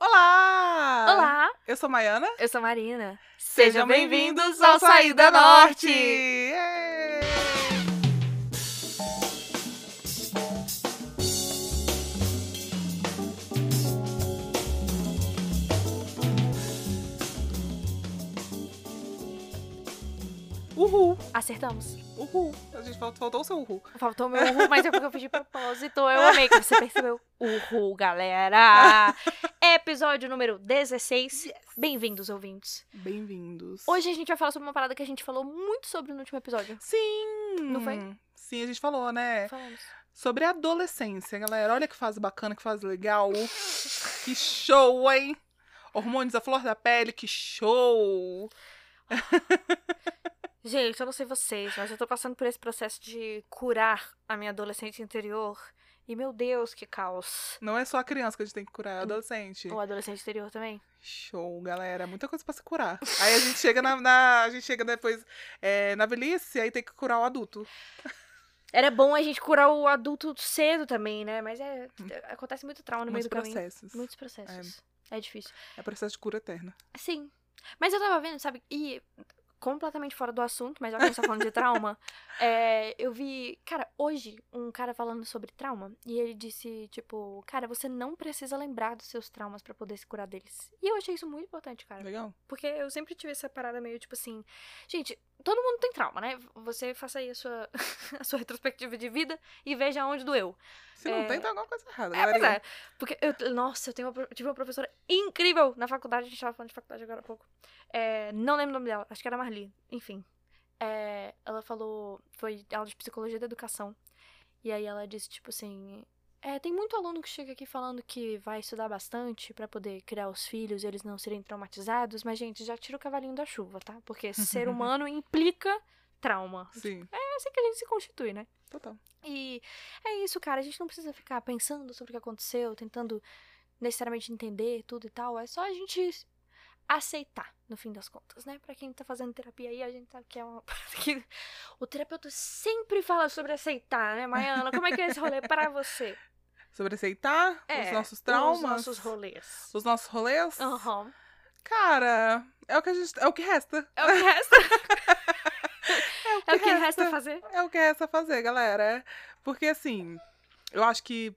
Olá! Olá, Eu sou Maiana. eu sou Marina. Sejam bem-vindos ao Saída Norte! Uhul! Acertamos. Uhul! A gente faltou, faltou o seu uhul. Faltou meu uhul, mas é porque eu fiz de propósito. Eu amei que você percebeu. Uhul, galera! Episódio número 16. Bem-vindos, ouvintes. Bem-vindos. Hoje a gente vai falar sobre uma parada que a gente falou muito sobre no último episódio. Sim! Não foi? Sim, a gente falou, né? Falamos. Sobre a adolescência, galera. Olha que fase bacana, que fase legal. que show, hein? Hormônios à flor da pele, que show! Gente, eu não sei vocês, mas eu tô passando por esse processo de curar a minha adolescente interior. E, meu Deus, que caos. Não é só a criança que a gente tem que curar, é o adolescente. O adolescente interior também. Show, galera. Muita coisa pra se curar. Aí a gente chega na. na- a gente chega depois é, na velhice, aí tem que curar o adulto. Era bom a gente curar o adulto cedo também, né? Mas é. Acontece muito trauma no Muitos meio do caminho. processos. Muitos processos. É. difícil. É processo de cura eterna. Sim. Mas eu tava vendo, sabe? E completamente fora do assunto, mas já que a gente tá falando de trauma, é, eu vi, cara, hoje, um cara falando sobre trauma, e ele disse, tipo, cara, você não precisa lembrar dos seus traumas pra poder se curar deles. E eu achei isso muito importante, cara. Legal? Porque eu sempre tive essa parada meio tipo assim. Gente, todo mundo tem trauma, né? Você faça aí a sua, a sua retrospectiva de vida e veja onde doeu. Se não É. tem, tá alguma coisa errada, É, pois galerinha. é. Porque, eu, nossa, eu tenho uma, tive uma professora incrível na faculdade. A gente tava falando de faculdade agora há pouco. É, não lembro o nome dela, acho que era Marli. Enfim. É, ela falou. Foi aula de psicologia da educação. E aí ela disse, tipo assim. É, tem muito aluno que chega aqui falando que vai estudar bastante pra poder criar os filhos e eles não serem traumatizados, mas, gente, já tira o cavalinho da chuva, tá? Porque ser humano implica trauma. Sim, É assim que a gente se constitui, né? total. E é isso, cara. A gente não precisa ficar pensando sobre o que aconteceu, tentando necessariamente entender tudo e tal. É só a gente aceitar, no fim das contas, né? Pra quem tá fazendo terapia aí, a gente sabe que é uma. que o terapeuta sempre fala sobre aceitar, né, Maiana? Como é que é esse rolê pra você? Sobre aceitar É, os nossos traumas. Os nossos rolês. Os nossos rolês. Aham. Cara, é o que a gente. É o que resta. É o que resta. É o que, que resta fazer. É o que resta fazer, galera. Porque assim, eu acho que.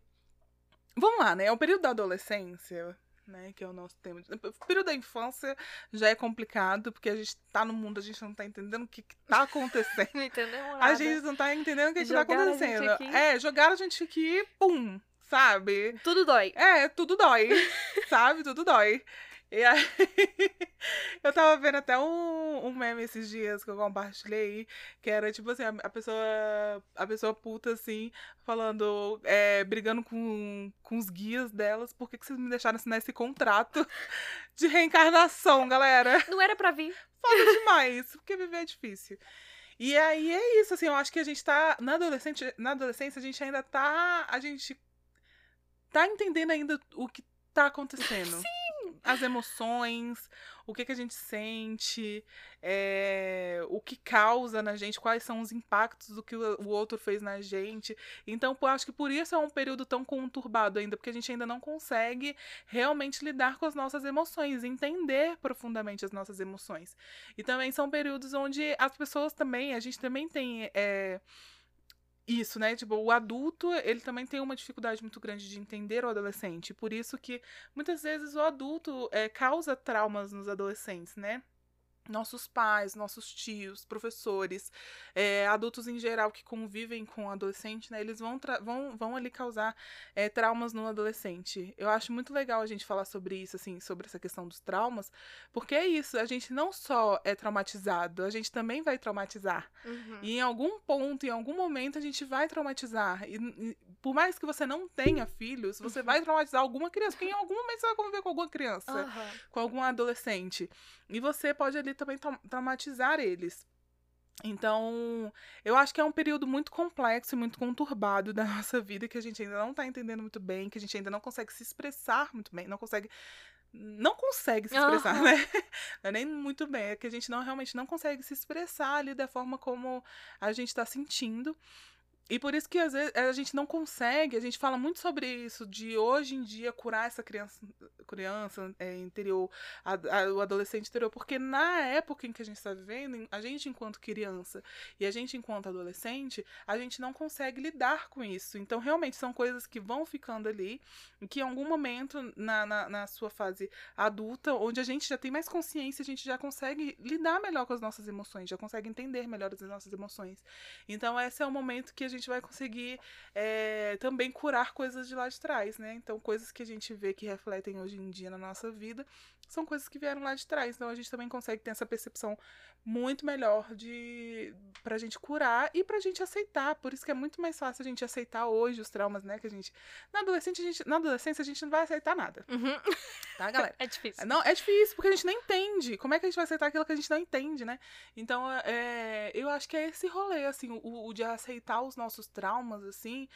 Vamos lá, né? É o período da adolescência, né? Que é o nosso tema. O período da infância já é complicado, porque a gente tá no mundo, a gente não tá entendendo o que, que tá acontecendo. Não entendeu nada. A gente não tá entendendo o que, que tá acontecendo. É, jogaram a gente aqui, pum, sabe? Tudo dói. É, tudo dói, sabe? Tudo dói. E aí, eu tava vendo até um, um meme esses dias que eu compartilhei, que era tipo assim, a, a pessoa, a pessoa puta assim, falando, é, brigando com, com os guias delas, por que, que vocês me deixaram assinar esse contrato de reencarnação, galera? Não era pra vir. Foda demais, porque viver é difícil. E aí é isso, assim, eu acho que a gente tá. Na, adolescente, na adolescência, a gente ainda tá. A gente tá entendendo ainda o que tá acontecendo. Sim! As emoções, o que, que a gente sente, é, o que causa na gente, quais são os impactos do que o, outro fez na gente. Então, eu acho que por isso é um período tão conturbado ainda, porque a gente ainda não consegue realmente lidar com as nossas emoções, entender profundamente as nossas emoções. E também são períodos onde as pessoas também, a gente também tem é, isso, né? Tipo, o adulto, ele também tem uma dificuldade muito grande de entender o adolescente. Por isso que muitas vezes o adulto é, causa traumas nos adolescentes, né? Nossos pais, nossos tios, professores, é, adultos em geral que convivem com o adolescente, né? Eles vão, vão, vão ali causar é, traumas no adolescente. Eu acho muito legal a gente falar sobre isso, assim, sobre essa questão dos traumas, porque é isso, a gente não só é traumatizado, a gente também vai traumatizar. Uhum. E em algum ponto, em algum momento, a gente vai traumatizar. E, e por mais que você não tenha filhos, você vai traumatizar alguma criança, porque em algum momento você vai conviver com alguma criança, Aham. com algum adolescente. E você pode ali também trau- traumatizar eles. Então, eu acho que é um período muito complexo e muito conturbado da nossa vida, que a gente ainda não tá entendendo muito bem, que a gente ainda não consegue se expressar muito bem, não consegue. Não consegue se expressar, Aham. né? Não é nem muito bem, é que a gente não realmente não consegue se expressar ali da forma como a gente tá sentindo. E por isso que às vezes a gente não consegue, a gente fala muito sobre isso, de hoje em dia curar essa criança, criança é, interior, a, a, o adolescente interior, porque na época em que a gente está vivendo, a gente enquanto criança e a gente enquanto adolescente, a gente não consegue lidar com isso. Então, realmente, são coisas que vão ficando ali, que em algum momento na, na, na sua fase adulta, onde a gente já tem mais consciência, a gente já consegue lidar melhor com as nossas emoções, já consegue entender melhor as nossas emoções. Então, esse é o momento que a gente vai conseguir é, também curar coisas de lá de trás, né? Então, coisas que a gente vê que refletem hoje em dia na nossa vida são coisas que vieram lá de trás. Então, a gente também consegue ter essa percepção muito melhor de pra gente curar e pra gente aceitar. Por isso que é muito mais fácil a gente aceitar hoje os traumas, né? Que a gente. Na, adolescente, a gente, na adolescência, a gente não vai aceitar nada. Uhum. Tá, galera? É difícil. Não, é difícil, porque a gente não entende. Como é que a gente vai aceitar aquilo que a gente não entende, né? Então, é, eu acho que é esse rolê, assim, o, o de aceitar os nossos traumas, assim,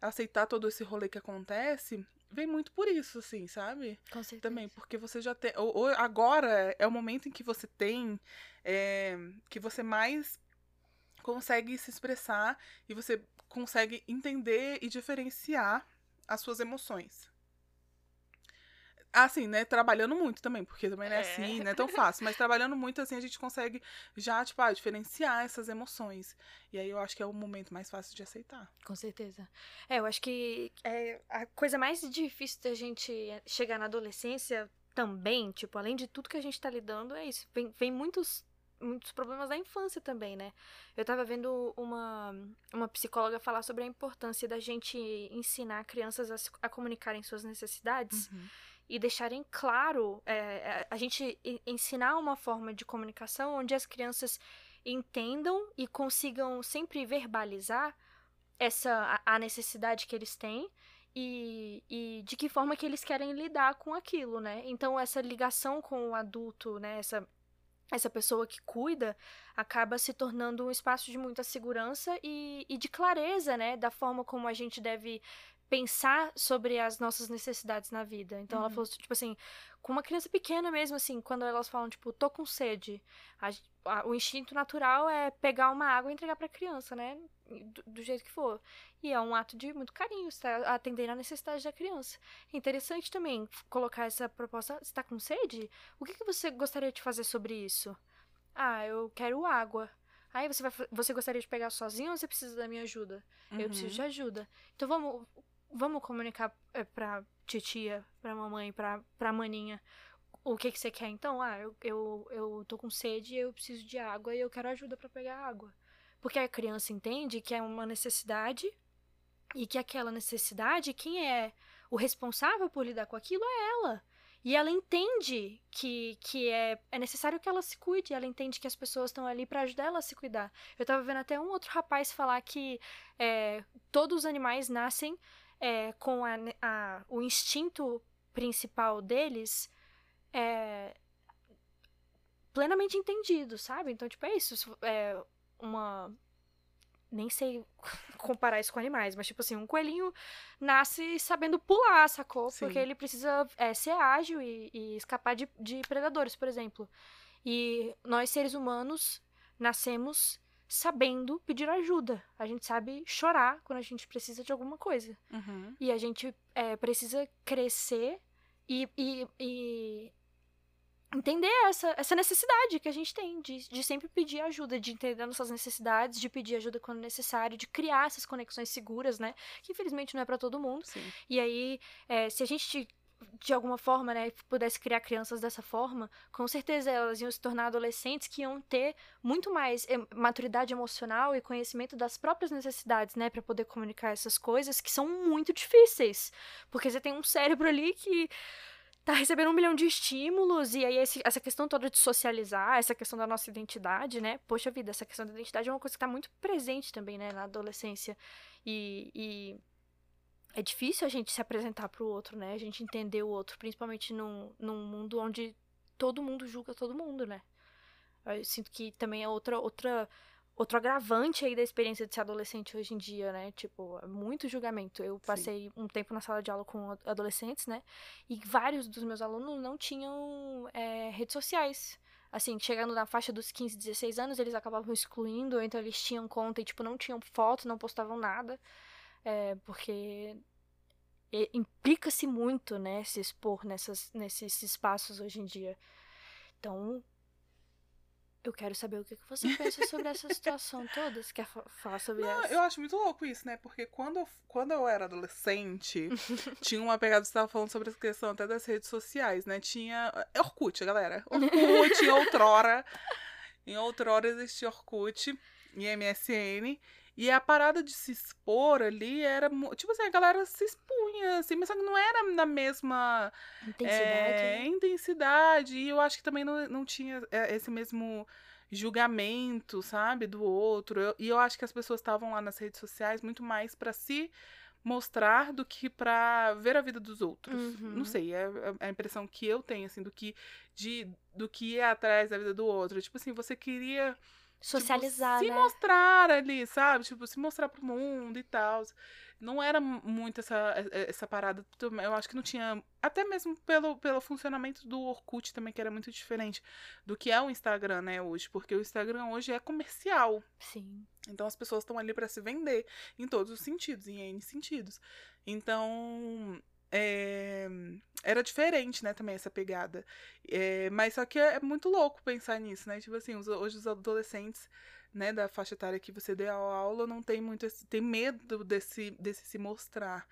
aceitar todo esse rolê que acontece, vem muito por isso, assim, sabe? Com certeza. Também, porque você já tem. Ou, ou agora é o momento em que você tem. É, que você mais consegue se expressar e você consegue entender e diferenciar as suas emoções. Assim, né? Trabalhando muito também, porque também não é, É. assim, não é tão fácil. Mas trabalhando muito, assim, a gente consegue já, tipo, ah, diferenciar essas emoções. E aí eu acho que é o momento mais fácil de aceitar. Com certeza. É, eu acho que é a coisa mais difícil da gente chegar na adolescência também, tipo, além de tudo que a gente tá lidando, é isso. Vem, vem muitos, muitos problemas da infância também, né? Eu tava vendo uma, uma psicóloga falar sobre a importância da gente ensinar crianças a, se- a comunicarem suas necessidades e deixarem claro, é, é, a gente en- ensinar uma forma de comunicação onde as crianças entendam e consigam sempre verbalizar essa a, a necessidade que eles têm e, e de que forma que eles querem lidar com aquilo, né? Então essa ligação com o adulto, né? Essa essa pessoa que cuida acaba se tornando um espaço de muita segurança e, e de clareza, né? Da forma como a gente deve pensar sobre as nossas necessidades na vida. Então ela Uhum. falou, tipo assim, com uma criança pequena mesmo, assim, quando elas falam, tipo, tô com sede, a a- o instinto natural é pegar uma água e entregar pra criança, né? Do, do jeito que for. E é um ato de muito carinho, você tá atendendo a necessidade da criança. É interessante também colocar essa proposta. Você tá com sede? O que, que você gostaria de fazer sobre isso? Ah, eu quero água. Aí você vai, você gostaria de pegar sozinho ou você precisa da minha ajuda? Eu preciso de ajuda. Então vamos, vamos comunicar é, pra titia, pra mamãe, pra, pra maninha. O que que você quer então? Ah, eu, eu, eu tô com sede, eu preciso de água e eu quero ajuda pra pegar água. Porque a criança entende que é uma necessidade e que aquela necessidade, quem é o responsável por lidar com aquilo é ela. E ela entende que, que é, é necessário que ela se cuide, ela entende que as pessoas estão ali pra ajudar ela a se cuidar. Eu tava vendo até um outro rapaz falar que é, todos os animais nascem é, com a, a- o instinto principal deles é, plenamente entendido, sabe? Então, tipo, é isso. É uma. Nem sei comparar isso com animais, mas, tipo assim, um coelhinho nasce sabendo pular, sacou? Sim. Porque ele precisa é, ser ágil e, e escapar de, de predadores, por exemplo. E nós, seres humanos, nascemos sabendo pedir ajuda. A gente sabe chorar quando a gente precisa de alguma coisa. Uhum. E a gente é, precisa crescer e, e, e entender essa, essa necessidade que a gente tem de, de sempre pedir ajuda, de entender nossas necessidades, de pedir ajuda quando necessário, de criar essas conexões seguras, né? Que infelizmente não é pra todo mundo. Sim. E aí, é, se a gente de alguma forma, né, pudesse criar crianças dessa forma, com certeza elas iam se tornar adolescentes que iam ter muito mais em- maturidade emocional e conhecimento das próprias necessidades, né, Pra poder comunicar essas coisas que são muito difíceis, porque você tem um cérebro ali que tá recebendo um milhão de estímulos e aí esse- essa questão toda de socializar, essa questão da nossa identidade, né, poxa vida, essa questão da identidade é uma coisa que tá muito presente também, né, na adolescência. E- e é difícil a gente se apresentar pro outro, né? A gente entender o outro, principalmente num, num mundo onde todo mundo julga todo mundo, né? Eu sinto que também é outra, outra, outro agravante aí da experiência de ser adolescente hoje em dia, né? Tipo, é muito julgamento. Eu passei um tempo na sala de aula com ad- adolescentes, né? E vários dos meus alunos não tinham é, redes sociais. assim, chegando na faixa dos 15, 16 anos, eles acabavam excluindo, então eles tinham conta e, tipo, não tinham foto, não postavam nada. É, porque implica-se muito, né, se expor nessas, nesses espaços hoje em dia. Então, eu quero saber o que você pensa sobre essa situação toda. Você quer falar sobre Não, essa? Eu acho muito louco isso, né? Porque quando eu, quando eu era adolescente, tinha uma pegada, você estava falando sobre essa questão até das redes sociais, né? Tinha. Orkut, galera. Orkut, outrora. Em outrora existia Orkut e MSN. E a parada de se expor ali era. Tipo assim, a galera se expunha, assim, mas não era na mesma intensidade. É, né? intensidade. E eu acho que também não, não tinha é, esse mesmo julgamento, sabe, do outro. Eu, e eu acho que as pessoas estavam lá nas redes sociais muito mais para se mostrar do que para ver a vida dos outros. Uhum. Não sei, é, é, a impressão que eu tenho assim do que de do que ir atrás da vida do outro. Tipo assim, você queria socializar, tipo, né? Se mostrar ali, sabe? Tipo, se mostrar pro mundo e tal. Não era muito essa, essa parada. Eu acho que não tinha. Até mesmo pelo, pelo funcionamento do Orkut também, que era muito diferente do que é o Instagram, né, hoje. Porque o Instagram hoje é comercial. Sim. Então as pessoas estão ali para se vender em todos os sentidos, em N sentidos. Então, é, era diferente, né, também essa pegada. É, mas só que é, é, muito louco pensar nisso, né? Tipo assim, os, hoje os adolescentes, né, da faixa etária que você deu a aula, não tem muito esse, tem medo desse, desse se mostrar.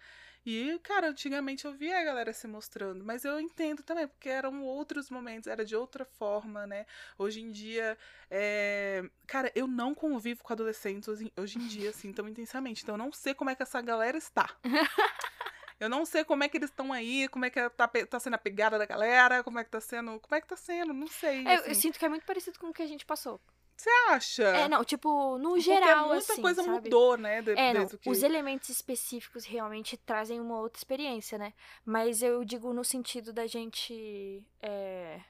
E, cara, antigamente eu via a galera se mostrando, mas eu entendo também, porque eram outros momentos, era de outra forma, né? Hoje em dia, é... cara, eu não convivo com adolescentes hoje em dia, assim, tão intensamente. Então eu não sei como é que essa galera está. Eu não sei como é que eles estão aí, como é que tá, tá sendo a pegada da galera, como é que tá sendo. Como é que tá sendo, não sei. É, assim. Eu sinto que é muito parecido com o que a gente passou. Você acha? É, não, tipo, no geral, Porque muita assim, coisa sabe? mudou, né? De, é, não, que... os elementos específicos realmente trazem uma outra experiência, né? Mas eu digo no sentido da gente. É,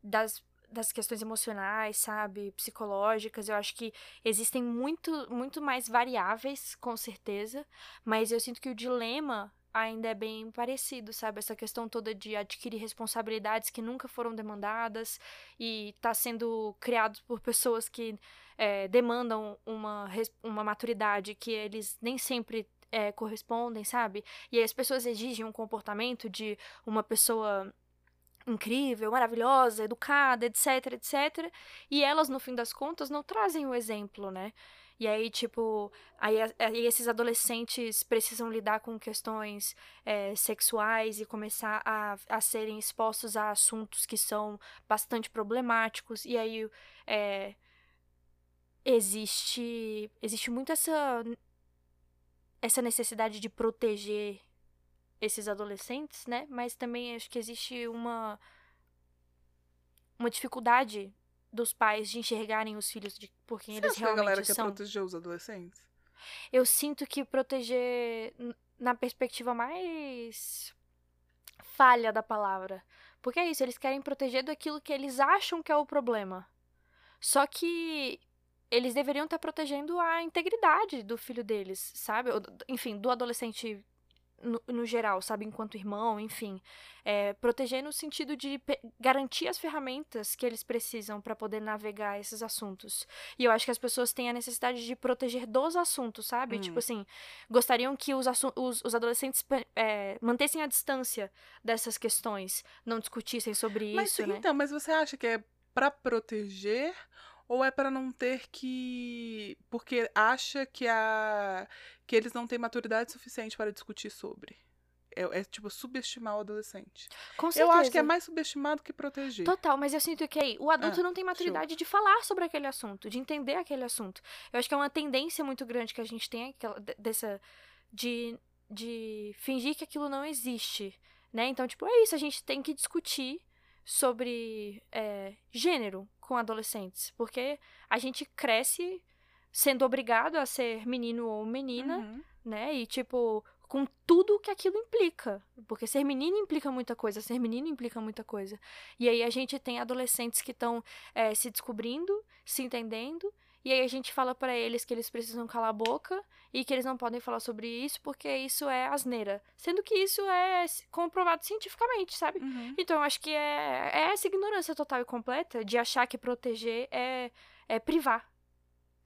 das, das questões emocionais, sabe? Psicológicas. Eu acho que existem muito, muito mais variáveis, com certeza. Mas eu sinto que o dilema ainda é bem parecido, sabe? Essa questão toda de adquirir responsabilidades que nunca foram demandadas e tá sendo criado por pessoas que é, demandam uma, uma maturidade que eles nem sempre é, correspondem, sabe? E aí as pessoas exigem um comportamento de uma pessoa incrível, maravilhosa, educada, etc, etc. E elas, no fim das contas, não trazem o exemplo, né? E aí, tipo, aí, aí esses adolescentes precisam lidar com questões é, sexuais e começar a, a serem expostos a assuntos que são bastante problemáticos. E aí é, existe, existe muito essa, essa necessidade de proteger esses adolescentes, né? Mas também acho que existe uma uma dificuldade dos pais de enxergarem os filhos de, por quem Você eles acha realmente que a galera são. quer proteger os adolescentes? Eu sinto que proteger na perspectiva mais falha da palavra. Porque é isso, eles querem proteger daquilo que eles acham que é o problema. Só que eles deveriam estar protegendo a integridade do filho deles, sabe? Enfim, do adolescente no, no, geral, sabe, enquanto irmão, enfim, é, proteger no sentido de garantir as ferramentas que eles precisam para poder navegar esses assuntos. E eu acho que as pessoas têm a necessidade de proteger dos assuntos, sabe? Hum. Tipo assim, gostariam que os, os, os adolescentes é, mantessem a distância dessas questões, não discutissem sobre mas, isso, né? Então, mas você acha que é para proteger ou é para não ter que porque acha que a que eles não têm maturidade suficiente para discutir sobre é, é, tipo subestimar o adolescente. Com certeza. Eu acho que é mais subestimado que proteger. Total, mas eu sinto que aí o adulto ah, não tem maturidade show. de falar sobre aquele assunto, de entender aquele assunto. Eu acho que é uma tendência muito grande que a gente tem aquela, dessa de, de fingir que aquilo não existe, né? Então, tipo, é isso, a gente tem que discutir sobre é, gênero com adolescentes, porque a gente cresce sendo obrigado a ser menino ou menina, uhum. né? E tipo, com tudo que aquilo implica. Porque ser menino implica muita coisa, ser menino implica muita coisa. E aí a gente tem adolescentes que estão é, se descobrindo, se entendendo, E aí a gente fala pra eles que eles precisam calar a boca e que eles não podem falar sobre isso porque isso é asneira. Sendo que isso é comprovado cientificamente, sabe? Uhum. Então eu acho que é, é essa ignorância total e completa de achar que proteger é, é privar.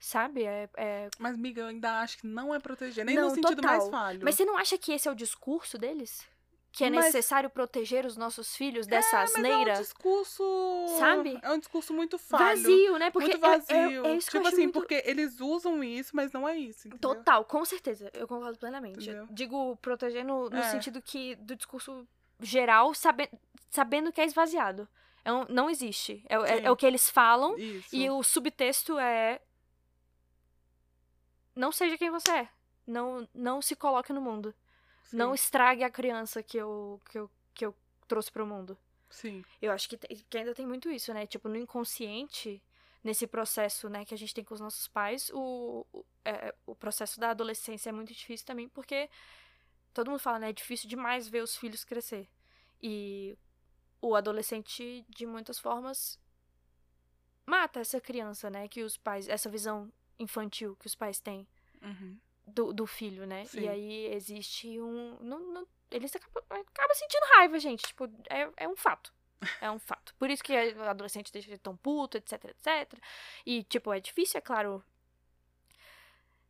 Sabe? É, é... Mas, miga, eu ainda acho que não é proteger, nem Não, no sentido total. mais falho. Mas você não acha que esse é o discurso deles? Que é Mas- necessário proteger os nossos filhos dessa Mas é asneira? um discurso. Sabe? É um discurso muito falho. Vazio, né? Porque muito é- é- vazio. É, isso tipo assim, muito... porque eles usam isso, mas não é isso. Entendeu? Total, com certeza. Eu concordo plenamente. Digo proteger no, no É. sentido que do discurso geral, sabe, sabendo que é esvaziado. É um- não existe. É, é- é o que eles falam Isso. e o subtexto é. Não seja quem você é. Não, não se coloque no mundo. Não estrague a criança que eu, que eu, que eu trouxe pro mundo. Sim. Eu acho que, que ainda tem muito isso, né? Tipo, no inconsciente, nesse processo, né, que a gente tem com os nossos pais, o, o, é, o processo da adolescência é muito difícil também, porque todo mundo fala, né? É difícil demais ver os filhos crescer. E o adolescente, de muitas formas, mata essa criança, né? Que os pais. Essa visão infantil que os pais têm Uhum. Do, do filho, né? Sim. E aí existe um. Não, não, eles acabam, acabam sentindo raiva, gente. Tipo, é, é um fato. É um fato. Por isso que o adolescente deixa de ser tão puto, etc, etc. E, tipo, é difícil, é claro.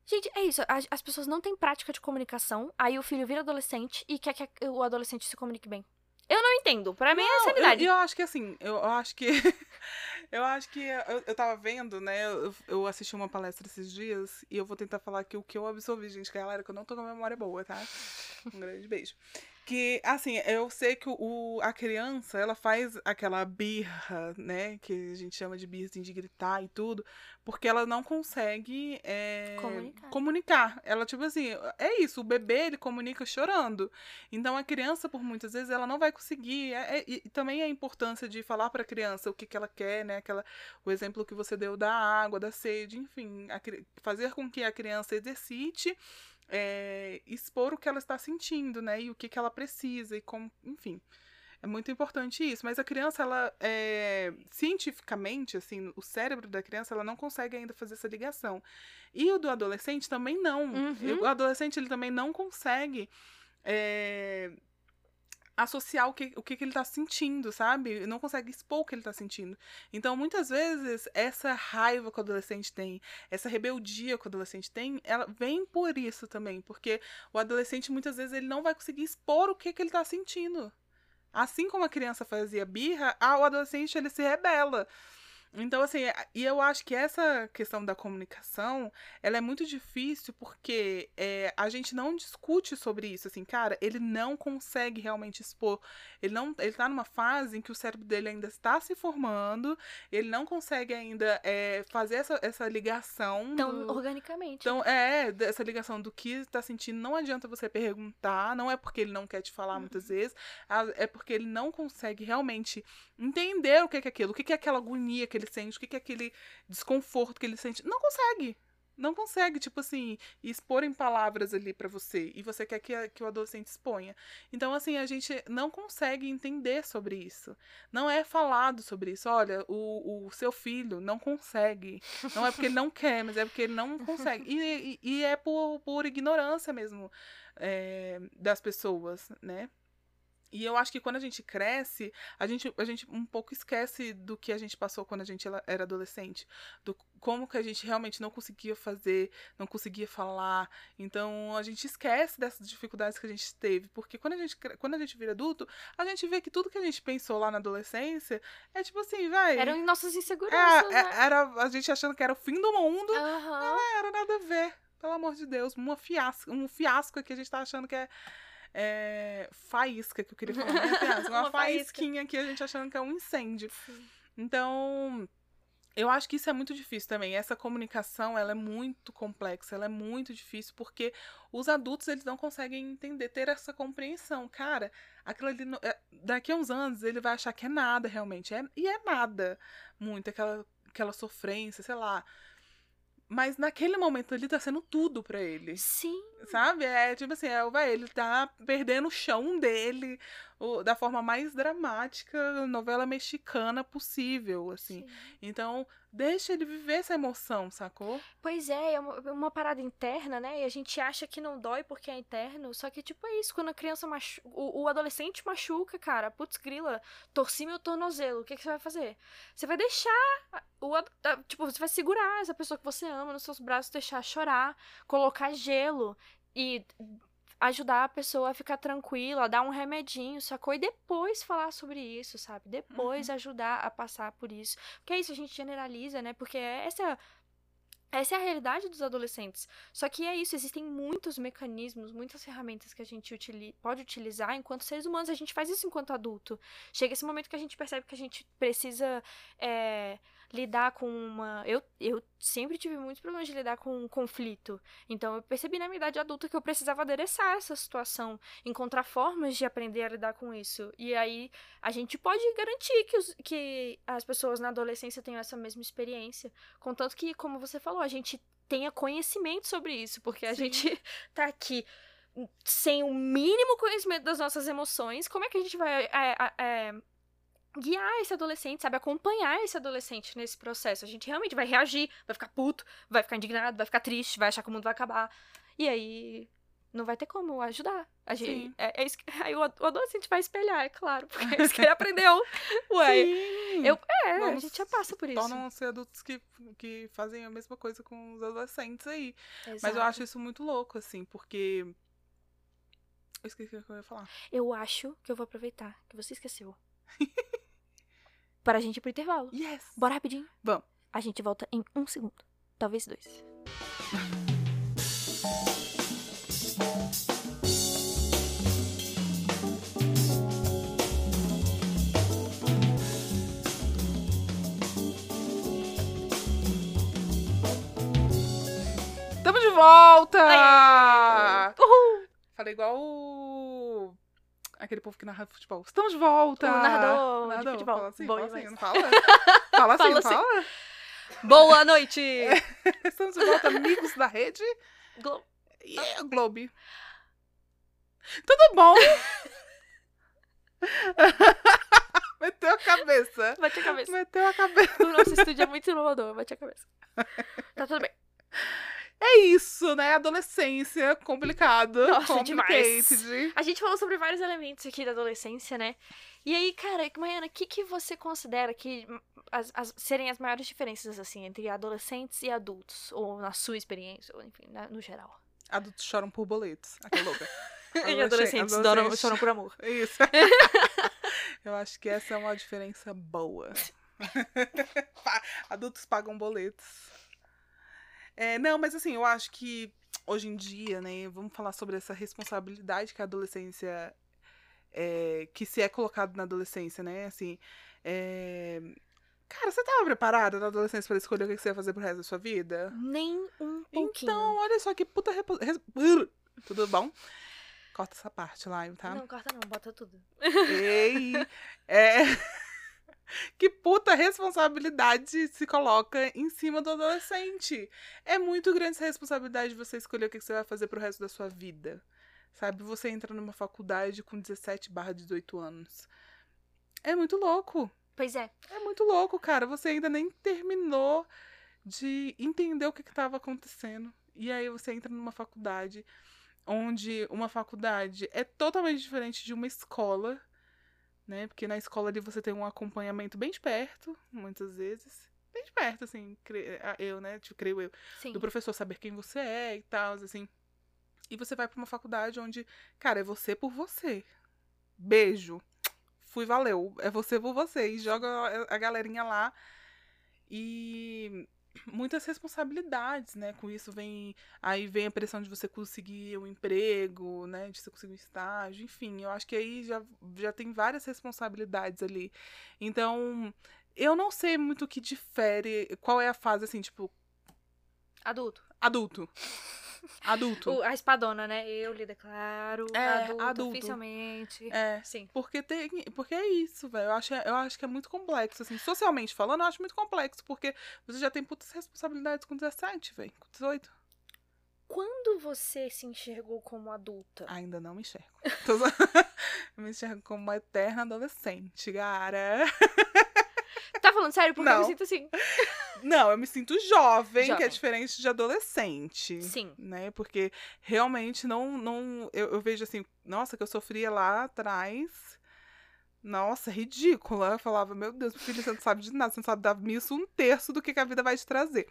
Gente, é isso. As, as pessoas não têm prática de comunicação. Aí o filho vira adolescente e quer que o adolescente se comunique bem. Eu não entendo. Pra mim é Não, sanidade. Eu, eu acho que assim, eu, eu acho que. eu acho que eu, eu tava vendo, né? Eu, eu assisti uma palestra esses dias e eu vou tentar falar aqui o que eu absorvi, gente, galera, que eu não tô com a memória boa, tá? Um grande beijo. Que, assim, eu sei que o, a criança, ela faz aquela birra, né? Que a gente chama de birra, assim, de gritar e tudo, porque ela não consegue é, Comunicar. comunicar. Ela, tipo assim, é isso, o bebê, ele comunica chorando. Então, a criança, por muitas vezes, ela não vai conseguir. É- é- e também a importância de falar pra criança o que, que ela quer, né? Aquela, o exemplo que você deu da água, da sede, enfim. a fazer com que a criança exercite é, expor o que ela está sentindo, né? E o que, que ela precisa e como, enfim. É muito importante isso, mas a criança, ela, é, cientificamente, assim, o cérebro da criança, ela não consegue ainda fazer essa ligação. E o do adolescente também não. Uhum. O adolescente, ele também não consegue é, associar o que, o que, que ele tá sentindo, sabe? Não consegue expor o que ele tá sentindo. Então, muitas vezes, essa raiva que o adolescente tem, essa rebeldia que o adolescente tem, ela vem por isso também. Porque o adolescente, muitas vezes, ele não vai conseguir expor o que, que ele tá sentindo. Assim como a criança fazia birra, ah, o adolescente, ele se rebela. Então, assim, e eu acho que essa questão da comunicação, ela é muito difícil porque é, a gente não discute sobre isso, assim, cara, ele não consegue realmente expor, ele não, ele tá numa fase em que o cérebro dele ainda está se formando, ele não consegue ainda é, fazer essa, essa ligação Então, do- organicamente. então, é, dessa ligação do que tá sentindo, não adianta você perguntar, não é porque ele não quer te falar muitas vezes, é porque ele não consegue realmente entender o que é aquilo, o que que é aquela agonia que ele sente, o que que é aquele desconforto que ele sente. Não consegue. Não consegue, tipo assim, expor em palavras ali pra você. E você quer que, a- que o adolescente exponha. Então, assim, a gente não consegue entender sobre isso. Não é falado sobre isso. Olha, o, o seu filho não consegue. Não é porque ele não quer, mas é porque ele não consegue. E, e, e é por, por ignorância mesmo é, das pessoas, né? E eu acho que quando a gente cresce, a gente, a gente um pouco esquece do que a gente passou quando a gente era adolescente. Do como que a gente realmente não conseguia fazer, não conseguia falar. Então a gente esquece dessas dificuldades que a gente teve. Porque quando a gente, quando a gente vira adulto, a gente vê que tudo que a gente pensou lá na adolescência é tipo assim, vai. Eram nossas é, inseguranças, é- né? era a gente achando que era o fim do mundo. Aham. Não era nada a ver. Pelo amor de Deus. Uma fiasco, um fiasco que a gente tá achando que é. É, faísca que eu queria falar. É fiasco, uma, Uma faísquinha que a gente achando que é um incêndio. Então, eu acho que isso é muito difícil também. Essa comunicação, ela é muito complexa, ela é muito difícil porque os adultos, eles não conseguem entender, ter essa compreensão. Cara, aquilo ali, é- daqui a uns anos, ele vai achar que é nada realmente. É, e é nada muito, aquela, aquela sofrência, sei lá. Mas naquele momento ali tá sendo tudo pra ele. Sim. Sabe? É tipo assim, é, vai, ele tá perdendo o chão dele, o- da forma mais dramática, novela mexicana possível, assim. Sim. Então, deixa ele viver essa emoção, sacou? Pois é, é uma, uma parada interna, né? E a gente acha que não dói porque é interno. Só que, tipo, é isso. Quando a criança machuca. O, o adolescente machuca, cara. Putz, grila. Torci meu tornozelo. O que, que você vai fazer? Você vai deixar. O, tipo, você vai segurar essa pessoa que você ama nos seus braços, deixar chorar, colocar gelo e ajudar a pessoa a ficar tranquila, dar um remedinho, sacou? E depois falar sobre isso, sabe? Depois ajudar a passar por isso. Porque é isso, a gente generaliza, né? Porque essa essa é a realidade dos adolescentes. Só que é isso, existem muitos mecanismos, muitas ferramentas que a gente utili- pode utilizar enquanto seres humanos. A gente faz isso enquanto adulto. Chega esse momento que a gente percebe que a gente precisa é, lidar com uma. Eu, eu sempre tive muitos problemas de lidar com um conflito. Então eu percebi na minha idade adulta que eu precisava adereçar essa situação, encontrar formas de aprender a lidar com isso. E aí a gente pode garantir que, os- que as pessoas na adolescência tenham essa mesma experiência. Contanto que, como você falou, a gente tenha conhecimento sobre isso, porque a Sim. gente tá aqui sem o mínimo conhecimento das nossas emoções. Como é que a gente vai é, é, é, guiar esse adolescente, sabe? Acompanhar esse adolescente nesse processo? A gente realmente vai reagir, vai ficar puto, vai ficar indignado, vai ficar triste, vai achar que o mundo vai acabar. E aí. Não vai ter como ajudar. A gente, é, é isso que, aí o, o adolescente vai espelhar, é claro, porque é isso que ele aprendeu. Ué, Sim. eu- é, a gente já passa por isso. Tornam-se adultos que, que fazem a mesma coisa com os adolescentes aí. Mas eu Exato. acho isso muito louco, assim, porque. Eu esqueci o que eu ia falar. Eu acho que eu vou aproveitar que você esqueceu. para a gente ir pro intervalo. Yes! Bora rapidinho? Vamos. A gente volta em um segundo. Talvez dois. Tamo de volta! Aê! Uhul! Falei igual o... aquele povo que narra futebol. Estamos de volta! O narrador O de futebol. Fala assim, Bom fala assim, não fala? Fala assim, Fala assim. fala. Boa noite! Estamos de volta, amigos da rede. Glo- Yeah, Globe. Tudo bom? Meteu a cabeça. Bate a cabeça. Meteu a cabeça. O nosso estúdio é muito inovador. Bate a cabeça. Tá tudo bem. É isso, né? Adolescência, complicado. Nossa, demais. A gente falou sobre vários elementos aqui da adolescência, né? E aí, cara, Maiana, o que, que você considera que as, as- serem as maiores diferenças, assim, entre adolescentes e adultos? Ou na sua experiência, ou enfim, na- no geral? Adultos choram por boletos. Aquela louca. E adolescentes choram, adolescentes- choram por amor. Isso. Eu acho que essa é uma diferença boa. Adultos pagam boletos. É, não, mas assim, eu acho que hoje em dia, né, vamos falar sobre essa responsabilidade que a adolescência. é, que se é colocado na adolescência, né? Assim. é, Cara, você tava preparada na adolescência pra escolher o que você ia fazer pro resto da sua vida? Nem um pouquinho. Então, olha só que puta. Repo... res- Brr. Tudo bom? Corta essa parte lá, tá? Não, corta não, bota tudo. Ei, é... que puta responsabilidade se coloca em cima do adolescente. É muito grande essa responsabilidade de você escolher o que você vai fazer pro resto da sua vida. Sabe, você entra numa faculdade com 17 barra 18 anos. É muito louco. Pois é. É muito louco, cara. Você ainda nem terminou de entender o que estava acontecendo. E aí você entra numa faculdade onde uma faculdade é totalmente diferente de uma escola, né? Porque na escola ali você tem um acompanhamento bem de perto, muitas vezes. Bem de perto, assim, eu, né? Tipo, creio eu Sim. do professor saber quem você é e tal, assim. E você vai pra uma faculdade onde, cara, é você por você. Beijo. Fui, valeu. É você por você. E joga a- a galerinha lá. E muitas responsabilidades, né? Com isso vem. Aí vem a pressão de você conseguir um emprego, né? De você conseguir um estágio, enfim. Eu acho que aí já, já tem várias responsabilidades ali. Então, eu não sei muito o que difere. Qual é a fase, assim, tipo, Adulto. Adulto. Adulto. O- a espadona, né? Eu lhe declaro É, adulto, adulto. oficialmente. É. Sim. Porque tem. Porque é isso, velho. Eu acho, eu acho que é muito complexo, assim. Socialmente falando, eu acho muito complexo. Porque você já tem putas responsabilidades com 17, velho. Com 18. Quando você se enxergou como adulta? Ainda não me enxergo. Eu me enxergo como uma eterna adolescente, cara. Tá falando sério? Porque eu me Não. sinto assim. Não, eu me sinto jovem, que é Jovem. diferente de adolescente. Sim. Né? Porque realmente não. não eu, eu vejo assim, nossa, que eu sofria lá atrás. Nossa, ridícula. Eu falava, meu Deus, filho, você não sabe de nada, você não sabe dar isso um terço do que, que a vida vai te trazer.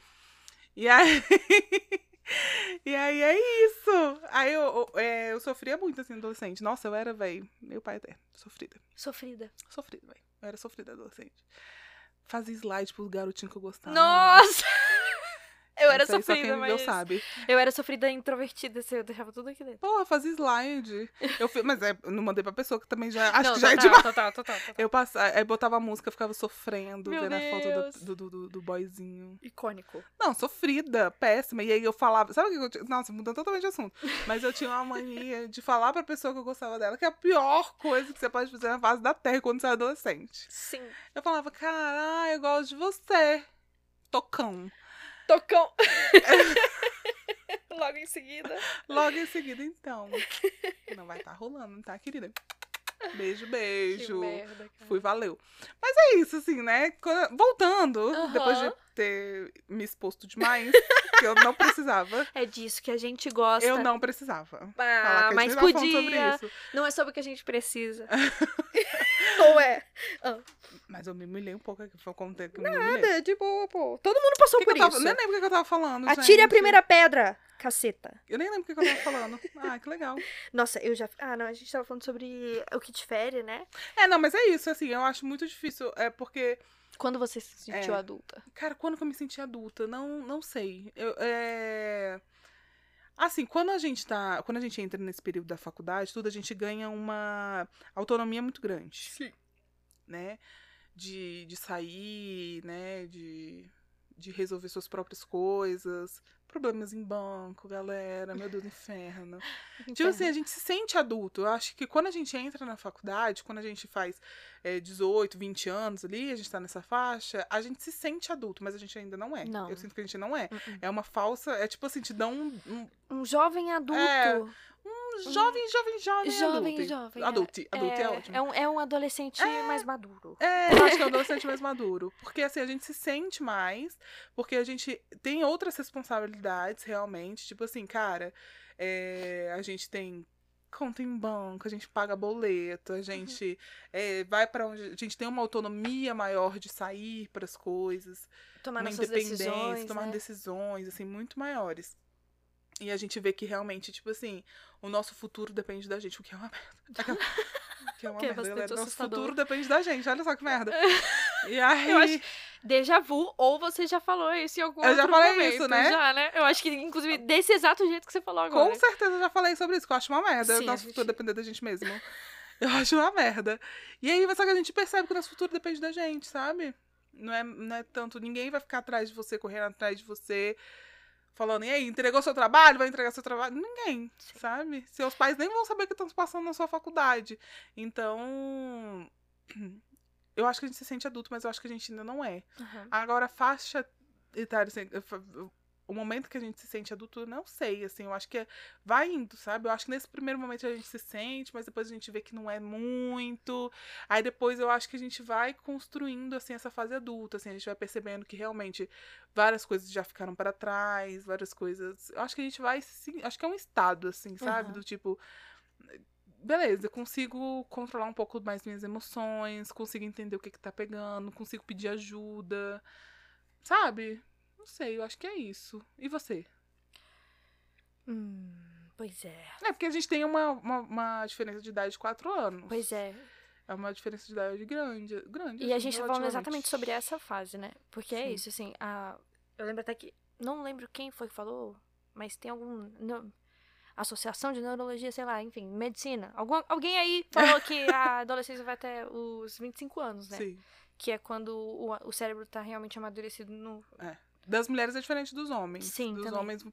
E aí. e aí é isso. Aí eu, eu, é, eu sofria muito assim, adolescente. Nossa, eu era, velho, meu pai até, sofrida. Sofrida. Sofrida, velho. Eu era sofrida adolescente. Fazia slide pros garotinhos que eu gostava. Nossa! Eu era aí Só quem sofrida, mas. sabe. Eu era sofrida introvertida, assim, eu deixava tudo aqui dentro. Porra, fazia slide. Eu fi- Mas é, eu não mandei pra pessoa que também já. Acho Não, que já é demais. Total, total, total. Eu passava, aí botava a música, ficava sofrendo, Meu vendo a foto Deus. do, do, do, do boyzinho. Icônico. Não, sofrida, péssima. E aí eu falava. Sabe o que eu tinha? Nossa, mudando totalmente de assunto. Mas eu tinha uma mania de falar pra pessoa que eu gostava dela, que é a pior coisa que você pode fazer na fase da terra quando você é adolescente. Sim. Eu falava, caralho, eu gosto de você. Tocão. Tocão. Logo em seguida. Logo em seguida, então. Não vai estar rolando, tá, querida? Beijo, Que beijo. merda. Fui, valeu. Mas é isso, assim, né? Voltando, depois de ter me exposto demais, que eu não precisava. É disso que a gente gosta. Eu não precisava. Ah, Falar que a mas podia. sobre isso. Não é sobre o que a gente precisa. Ou é? Mas eu me humilhei um pouco aqui. Foi como que eu me humilhei. Nada, de boa, pô. Todo mundo passou Que que por eu tava... isso. Nem lembro o que que eu tava falando. Atire a gente. primeira pedra, caceta. Eu nem lembro o que que eu tava falando. Ah, que legal. Nossa, eu já. Ah, não, a gente tava falando sobre o que te fere, né? É, não, mas é isso, assim, eu acho muito difícil. É porque, Quando você se sentiu É. adulta. cara, quando que eu me senti adulta? Não, não sei. Eu, é... Assim, quando a gente tá. Quando a gente entra nesse período da faculdade, tudo, a gente ganha uma autonomia muito grande. Sim. né? De, de sair, né? De, de resolver suas próprias coisas. Problemas em banco, galera. Meu Deus, inferno. Tipo assim, a gente se sente adulto. Eu acho que quando a gente entra na faculdade, quando a gente faz é, 18, 20 anos ali, a gente tá nessa faixa, a gente se sente adulto, mas a gente ainda não é. Não. Eu sinto que a gente não é. Uh-uh. É uma falsa. É tipo assim, te dão um, um, Um jovem adulto. É, um jovem, jovem, jovem. jovem, adulto. jovem. Adulto. Adulto é, ótimo. É um, é um adolescente mais maduro. É, eu acho que é um adolescente mais maduro. Porque assim, a gente se sente mais, porque a gente tem outras responsabilidades realmente. Tipo assim, cara, é, a gente tem conta em banco, a gente paga boleto, a gente é, vai pra onde. A gente tem uma autonomia maior de sair para as coisas, Tomar uma independência, decisões. tomar né? decisões, assim, muito maiores. E a gente vê que realmente, tipo assim, o nosso futuro depende da gente, o que é uma merda. Aquela- Que é uma Que é merda, bastante galera. Nosso futuro depende da gente, olha só que merda. E aí. Eu acho- Déjà vu, ou você já falou isso em algum Eu já outro falei momento. isso, né? Já, né? Eu acho que, inclusive, desse exato jeito que você falou agora. Com certeza eu já falei sobre isso, que eu acho uma merda. Sim, o nosso a futuro gente- depender da gente mesmo. Eu acho uma merda. E aí, só que a gente percebe que o nosso futuro depende da gente, sabe? Não é, não é tanto. Ninguém vai ficar atrás de você, correndo atrás de você, falando, e aí, entregou seu trabalho? Vai entregar seu trabalho? Ninguém, Sim. sabe? Seus pais nem vão saber o que estão passando na sua faculdade. Então. Eu acho que a gente se sente adulto, mas eu acho que a gente ainda não é. Uhum. Agora, faixa etária, o momento que a gente se sente adulto, não sei, assim, eu acho que é- vai indo, sabe? Eu acho que nesse primeiro momento a gente se sente, mas depois a gente vê que não é muito. Aí depois eu acho que a gente vai construindo, assim, essa fase adulta, assim, a gente vai percebendo que realmente várias coisas já ficaram para trás, várias coisas. Eu acho que a gente vai, sim, acho que é um estado, assim, sabe? Aham. Do tipo. Beleza, eu consigo controlar um pouco mais minhas emoções, consigo entender o que que tá pegando, consigo pedir ajuda. Sabe? Não sei, eu acho que é isso. E você? Hum, pois é. É porque a gente tem uma, uma, uma diferença de idade de quatro anos. Pois é. É uma diferença de idade grande. grande E a assim, gente tá falando exatamente sobre essa fase, né? Porque é Sim. isso, assim, a... eu lembro até que. Não lembro quem foi que falou, mas tem algum. Associação de Neurologia, sei lá, enfim, medicina. Algum... Alguém aí falou que a adolescência vai até os 25 anos, né? Sim. Que é quando o, o cérebro tá realmente amadurecido no. Das mulheres é diferente dos homens. Sim, Dos também. homens,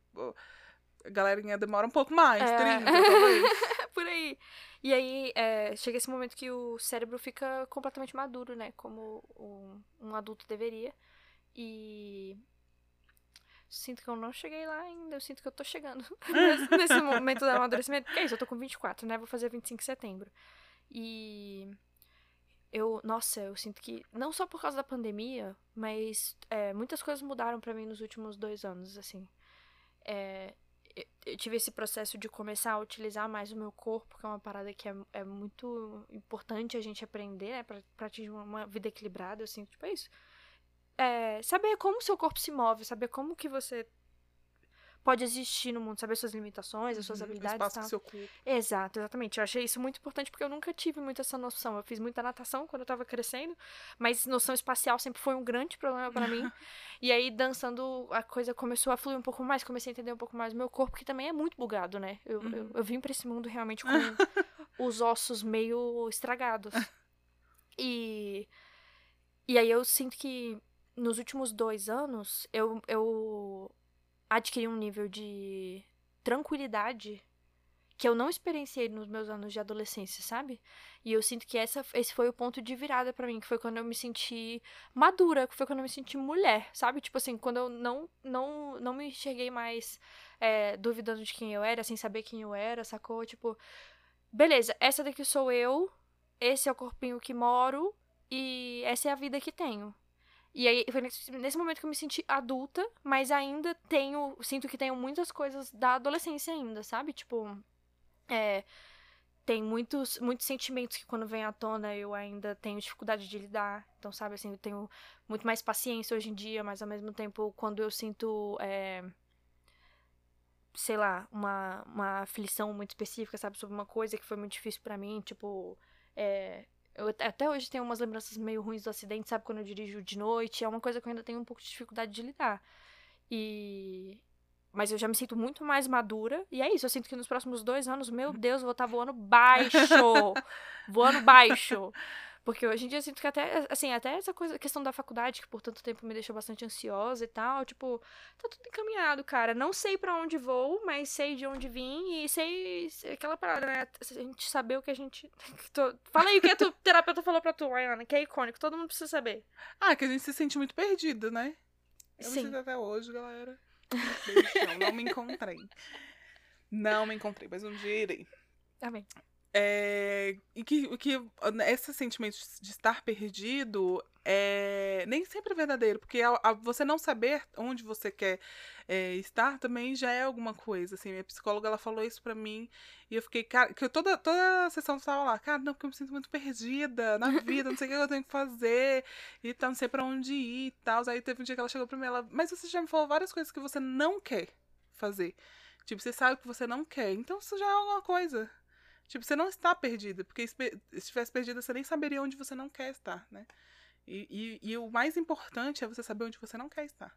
a galerinha demora um pouco mais, É. 30, talvez. Por aí. E aí, é, chega esse momento que o cérebro fica completamente maduro, né? Como um, um adulto deveria. E. Sinto que eu não cheguei lá ainda, eu sinto que eu tô chegando nesse, nesse momento do amadurecimento. Porque é isso, eu tô com 24, né? Vou fazer 25 de setembro. E eu, nossa, eu sinto que, não só por causa da pandemia, mas é, muitas coisas mudaram para mim nos últimos dois anos, assim. É, eu tive esse processo de começar a utilizar mais o meu corpo, que é uma parada que é, é muito importante a gente aprender, né, pra, pra atingir uma vida equilibrada, eu sinto, tipo, é isso. É, saber como o seu corpo se move, saber como que você pode existir no mundo, saber suas limitações, as suas Uhum, habilidades O espaço tal. que seu corpo. Exato, exatamente. Eu achei isso muito importante porque eu nunca tive muito essa noção. Eu fiz muita natação quando eu tava crescendo, mas noção espacial sempre foi um grande problema pra mim. E aí, dançando, a coisa começou a fluir um pouco mais, comecei a entender um pouco mais o meu corpo, que também é muito bugado, né? Eu, eu, eu vim pra esse mundo realmente com os ossos meio estragados. E. E aí eu sinto que nos últimos dois anos eu, eu adquiri um nível de tranquilidade que eu não experienciei nos meus anos de adolescência, sabe? E eu sinto que essa, esse foi o ponto de virada pra mim, que foi quando eu me senti madura, que foi quando eu me senti mulher, sabe? Tipo assim, quando eu não não, não me enxerguei mais é, duvidando de quem eu era, sem saber quem eu era, sacou? Tipo, beleza, essa daqui sou eu, esse é o corpinho que moro e essa é a vida que tenho. E aí foi nesse, momento que eu me senti adulta, mas ainda tenho, sinto que tenho muitas coisas da adolescência ainda, sabe? Tipo, é, tem muitos, muitos sentimentos que quando vem à tona eu ainda tenho dificuldade de lidar. Então, sabe, assim, eu tenho muito mais paciência hoje em dia, mas ao mesmo tempo, quando eu sinto, é, sei lá, uma, uma aflição muito específica, sabe, sobre uma coisa que foi muito difícil pra mim, tipo, é, eu até- hoje tenho umas lembranças meio ruins do acidente, sabe, quando eu dirijo de noite, é uma coisa que eu ainda tenho um pouco de dificuldade de lidar. E. Mas eu já me sinto muito mais madura. E é isso, eu sinto que nos próximos dois anos, meu Deus, eu vou estar voando baixo. voando baixo. Porque hoje em dia eu sinto que até, assim, até essa coisa, questão da faculdade, que por tanto tempo me deixou bastante ansiosa e tal, tipo, tá tudo encaminhado, cara. Não sei pra onde vou, mas sei de onde vim e sei, sei aquela parada, né? A gente saber o que a gente. Tô- Fala aí o que a tua terapeuta falou pra tu, Ayana, que é icônico, todo mundo precisa saber. Ah, que a gente se sente muito perdido, né? Eu me Sim. sinto até hoje, galera. Beijão, não me encontrei. Não me encontrei, mas um dia irei. Amém. É, e que, que esse sentimento de estar perdido é nem sempre é verdadeiro, porque a- a- você não saber onde você quer é, estar também já é alguma coisa. Assim, minha psicóloga ela falou isso pra mim e eu fiquei, cara, que eu toda, toda a sessão estava lá, cara, não, porque eu me sinto muito perdida na vida, não sei o que eu tenho que fazer e tal, não sei pra onde ir e tal. Aí teve um dia que ela chegou pra mim, ela, mas você já me falou várias coisas que você não quer fazer. Tipo, você sabe que você não quer, então isso já é alguma coisa. Tipo, você não está perdida, porque se estivesse perdida, você nem saberia onde você não quer estar, né? E, e, e o mais importante é você saber onde você não quer estar.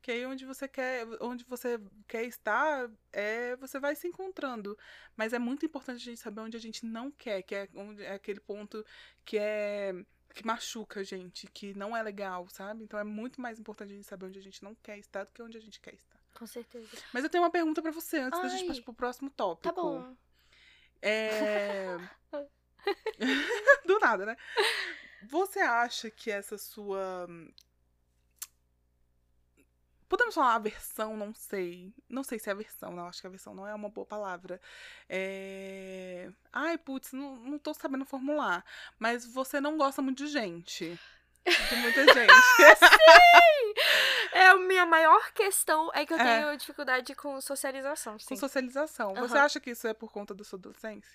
Que aí onde você quer, onde você quer estar, é, você vai se encontrando. Mas é muito importante a gente saber onde a gente não quer, que é, onde, é aquele ponto que é que machuca a gente, que não é legal, sabe? Então é muito mais importante a gente saber onde a gente não quer estar do que onde a gente quer estar. Com certeza. Mas eu tenho uma pergunta pra você antes da gente Ai. partir pro próximo tópico. Tá bom. É. Do nada, né? Você acha que essa sua. Podemos falar aversão? Não sei. Não sei se é aversão, não. Acho que aversão não é uma boa palavra. É... Ai, putz, não, não tô sabendo formular. Mas você não gosta muito de gente. De muita gente. É a minha maior questão é que eu É. tenho dificuldade com socialização, sim. Com socialização. Você Aham. acha que isso é por conta da sua adolescência?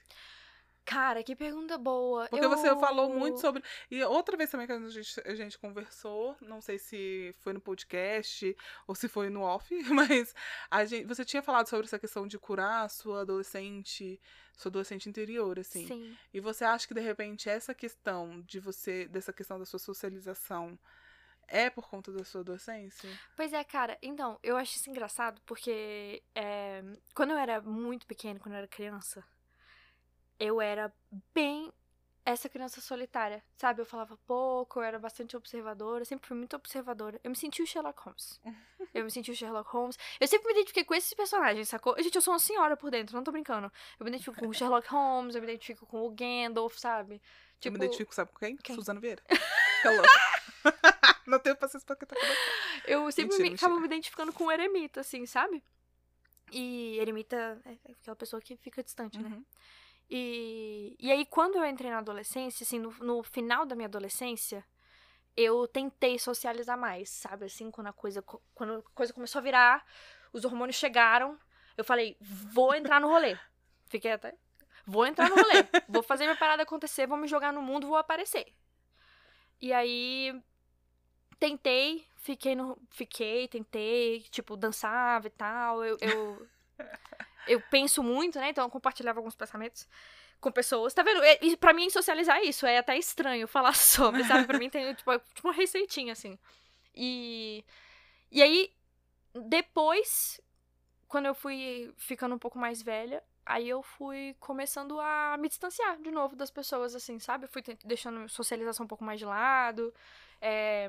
Cara, que pergunta boa. Porque eu... você falou muito sobre. E outra vez também que a gente, a gente conversou, não sei se foi no podcast ou se foi no off, mas a gente, você tinha falado sobre essa questão de curar a sua adolescente, sua adolescente interior, assim. Sim. E você acha que de repente essa questão de você, dessa questão da sua socialização é por conta da sua adolescência? Pois é, cara. Então, eu acho isso engraçado porque é, quando eu era muito pequena, quando eu era criança, eu era bem essa criança solitária, sabe? Eu falava pouco, eu era bastante observadora, sempre fui muito observadora. Eu me senti o Sherlock Holmes. Eu me senti o Sherlock Holmes. Eu sempre me identifiquei com esses personagens, sacou? Gente, eu sou uma senhora por dentro, não tô brincando. Eu me identifico com o Sherlock Holmes, eu me identifico com o Gandalf, sabe? eu me identifico, sabe com quem? Quem? Suzana Vieira. Louca. Não tenho paciência pra cantar coração. Eu sempre Mentira, me, acabo mentira. me identificando com o eremita, assim, sabe? E eremita é aquela pessoa que fica distante, né? E, e aí, quando eu entrei na adolescência, assim, no, no final da minha adolescência, eu tentei socializar mais, sabe? Assim, quando a coisa, co- quando a coisa começou a virar, os hormônios chegaram, eu falei, vou entrar no rolê. Fiquei até. Vou entrar no rolê. Vou fazer minha parada acontecer, vou me jogar no mundo, vou aparecer. E aí. Tentei, fiquei no. Fiquei, tentei, tipo, dançava e tal. Eu, eu, eu penso muito, né? Então eu compartilhava alguns pensamentos com pessoas. Tá vendo? E, e pra mim, socializar é isso. É até estranho falar sobre, sabe? Pra mim tem tipo, tipo uma receitinha, assim. E. E aí, depois, quando eu fui ficando um pouco mais velha, aí eu fui começando a me distanciar de novo das pessoas, assim, sabe? Eu fui deixando socialização um pouco mais de lado. é,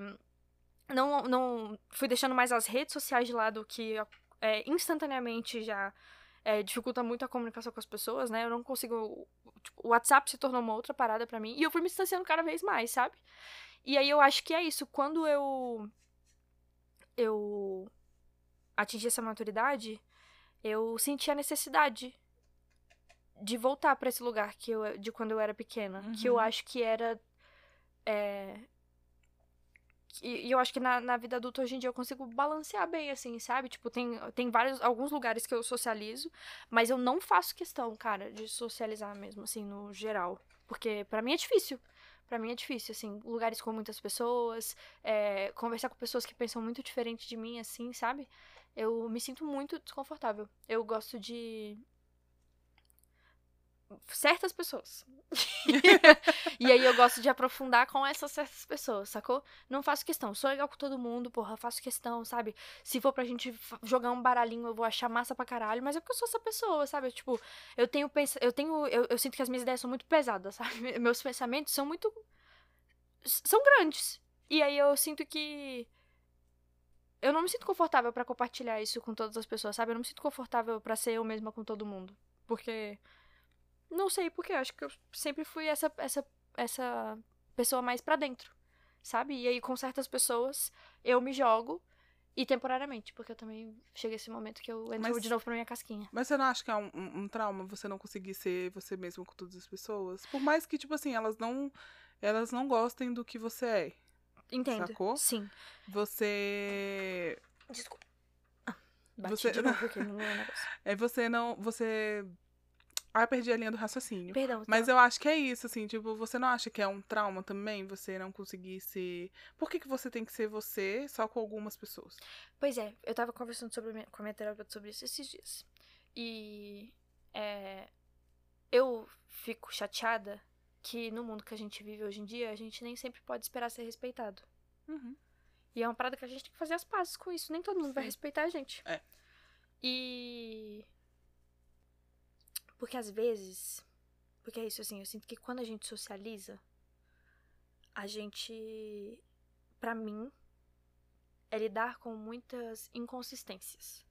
não, não. Fui deixando mais as redes sociais de lado, que é, instantaneamente já é, dificulta muito a comunicação com as pessoas, né? Eu não consigo. tipo, o WhatsApp se tornou uma outra parada pra mim. E eu fui me distanciando cada vez mais, sabe? E aí eu acho que é isso. Quando eu. Eu atingi essa maturidade, eu senti a necessidade de voltar pra esse lugar que eu, de quando eu era pequena. Que eu Uhum. acho que era. É, e eu acho que na, na vida adulta hoje em dia eu consigo balancear bem, assim, sabe? Tipo, tem, tem vários, alguns lugares que eu socializo, mas eu não faço questão, cara, de socializar mesmo, assim, no geral. Porque pra mim é difícil. Pra mim é difícil, assim, lugares com muitas pessoas, é, conversar com pessoas que pensam muito diferente de mim, assim, sabe? Eu me sinto muito desconfortável. Eu gosto de. Certas pessoas. e aí eu gosto de aprofundar com essas certas pessoas, sacou? Não faço questão. Sou legal com todo mundo, porra, faço questão, sabe? Se for pra gente jogar um baralhinho, eu vou achar massa pra caralho, mas é porque eu sou essa pessoa, sabe? Tipo, eu tenho pens... eu tenho eu, eu sinto que as minhas ideias são muito pesadas, sabe? Meus pensamentos são muito são grandes. E aí eu sinto que eu não me sinto confortável pra compartilhar isso com todas as pessoas, sabe? Eu não me sinto confortável pra ser eu mesma com todo mundo, porque não sei porque, acho que eu sempre fui essa essa essa pessoa mais pra dentro, sabe? E aí com certas pessoas eu me jogo e temporariamente, porque eu também cheguei esse momento que eu entro Mas- de novo pra minha casquinha. Mas você não acha que é um, um- um trauma você não conseguir ser você mesmo com todas as pessoas? Por mais que, tipo assim, elas não. Elas não gostem do que você é. Entendo. Sacou? Sim. Você. Desculpa. Bati Você- de novo aqui no negócio. É você não. Você. Ah, eu perdi a linha do raciocínio. Perdão. Mas tá- eu acho que é isso, assim, tipo, você não acha que é um trauma também você não conseguir ser. Por que, que você tem que ser você só com algumas pessoas? Pois é, eu tava conversando sobre, minha- com a minha terapeuta sobre isso esses dias. E é, eu fico chateada que no mundo que a gente vive hoje em dia, a gente nem sempre pode esperar ser respeitado. Uhum. E é uma parada que a gente tem que fazer as pazes com isso. Nem todo mundo vai Sim. respeitar a gente. É. E. Porque às vezes. Porque é isso, assim, eu sinto que quando a gente socializa, a gente. Pra mim, é lidar com muitas inconsistências.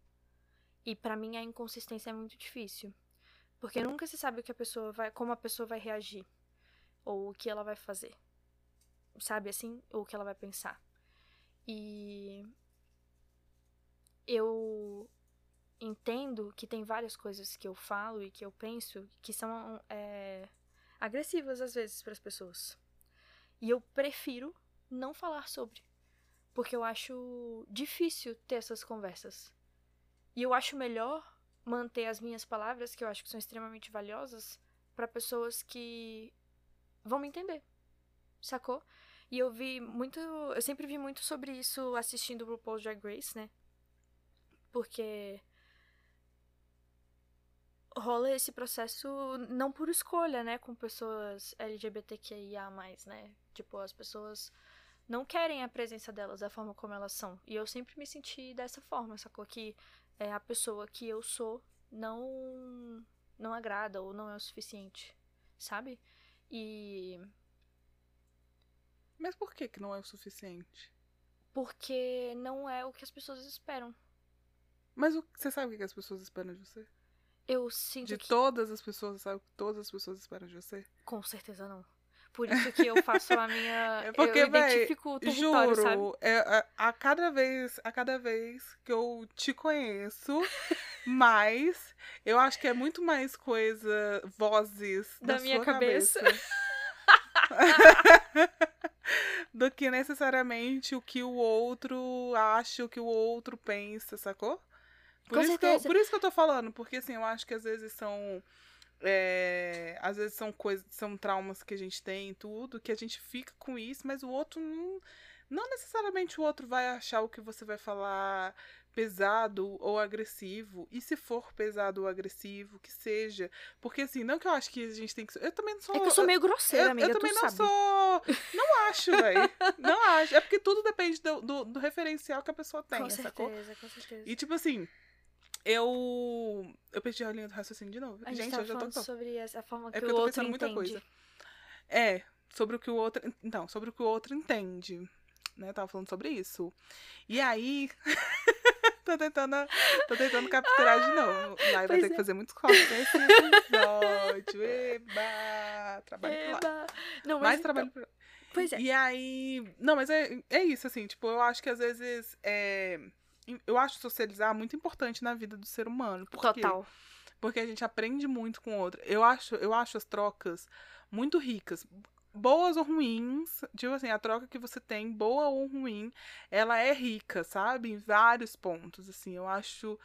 E pra mim a inconsistência é muito difícil. Porque nunca se sabe o que a pessoa vai. como a pessoa vai reagir. Ou o que ela vai fazer. Sabe assim? Ou o que ela vai pensar. E eu entendo que tem várias coisas que eu falo e que eu penso que são é, agressivas às vezes para as pessoas. E eu prefiro não falar sobre. Porque eu acho difícil ter essas conversas. E eu acho melhor manter as minhas palavras, que eu acho que são extremamente valiosas, para pessoas que vão me entender. Sacou? E eu vi muito. Eu sempre vi muito sobre isso assistindo o RuPaul's Drag Race, né? Porque. Rola esse processo não por escolha, né? Com pessoas LGBTQIA, né? Tipo, as pessoas não querem a presença delas da forma como elas são. E eu sempre me senti dessa forma, sacou? Que é a pessoa que eu sou não. não agrada ou não é o suficiente, sabe? E. Mas por que, que não é o suficiente? Porque não é o que as pessoas esperam. Mas o- você sabe o que que as pessoas esperam de você? Eu sinto De que. todas as pessoas, sabe o que todas as pessoas esperam de você? Com certeza não. por isso que eu faço a minha. É porque, eu véi, identifico o território, Juro, sabe? é, a, a cada vez, a cada vez que eu te conheço, mais, eu acho que é muito mais coisa, vozes Da da, minha sua cabeça. do que necessariamente o que o outro acha, o que o outro pensa, sacou? Por, Com isso que eu, certeza. por isso que eu tô falando, porque assim, eu acho que às vezes são. é, às vezes são coisas, são traumas que a gente tem e tudo, que a gente fica com isso, mas o outro não. Não necessariamente o outro vai achar o que você vai falar pesado ou agressivo. E se for pesado ou agressivo, que seja. Porque assim, não que eu acho que a gente tem que. Eu também não sou. É que eu sou meio grosseira, eu, amiga, eu também não sabe. sou. Não acho, velho. Não acho. É porque tudo depende do, do, do referencial que a pessoa tem, com sacou? certeza, com certeza. E tipo assim, eu. Eu perdi a linha do raciocínio de novo. a gente, gente, tava eu já tô com. sobre essa forma É que porque o eu tô outro pensando muita entende. coisa. É, sobre o que o outro. Então, sobre o que o outro entende. Né? Tava falando sobre isso. E aí. tô tentando. Tô tentando capturar de novo. Lá vai ter é. que fazer muitos cortes nesse episódio. Eba! Trabalho. Eba. Não, mas Mais então, trabalho pro Pois é. E aí. Não, mas é, é isso, assim, tipo, eu acho que às vezes. É, eu acho socializar muito importante na vida do ser humano. Por quê? Total. Porque a gente aprende muito com o outro. Eu acho, eu acho as trocas muito ricas. Boas ou ruins, tipo assim, a troca que você tem, boa ou ruim, ela é rica, sabe? Em vários pontos, assim. Eu acho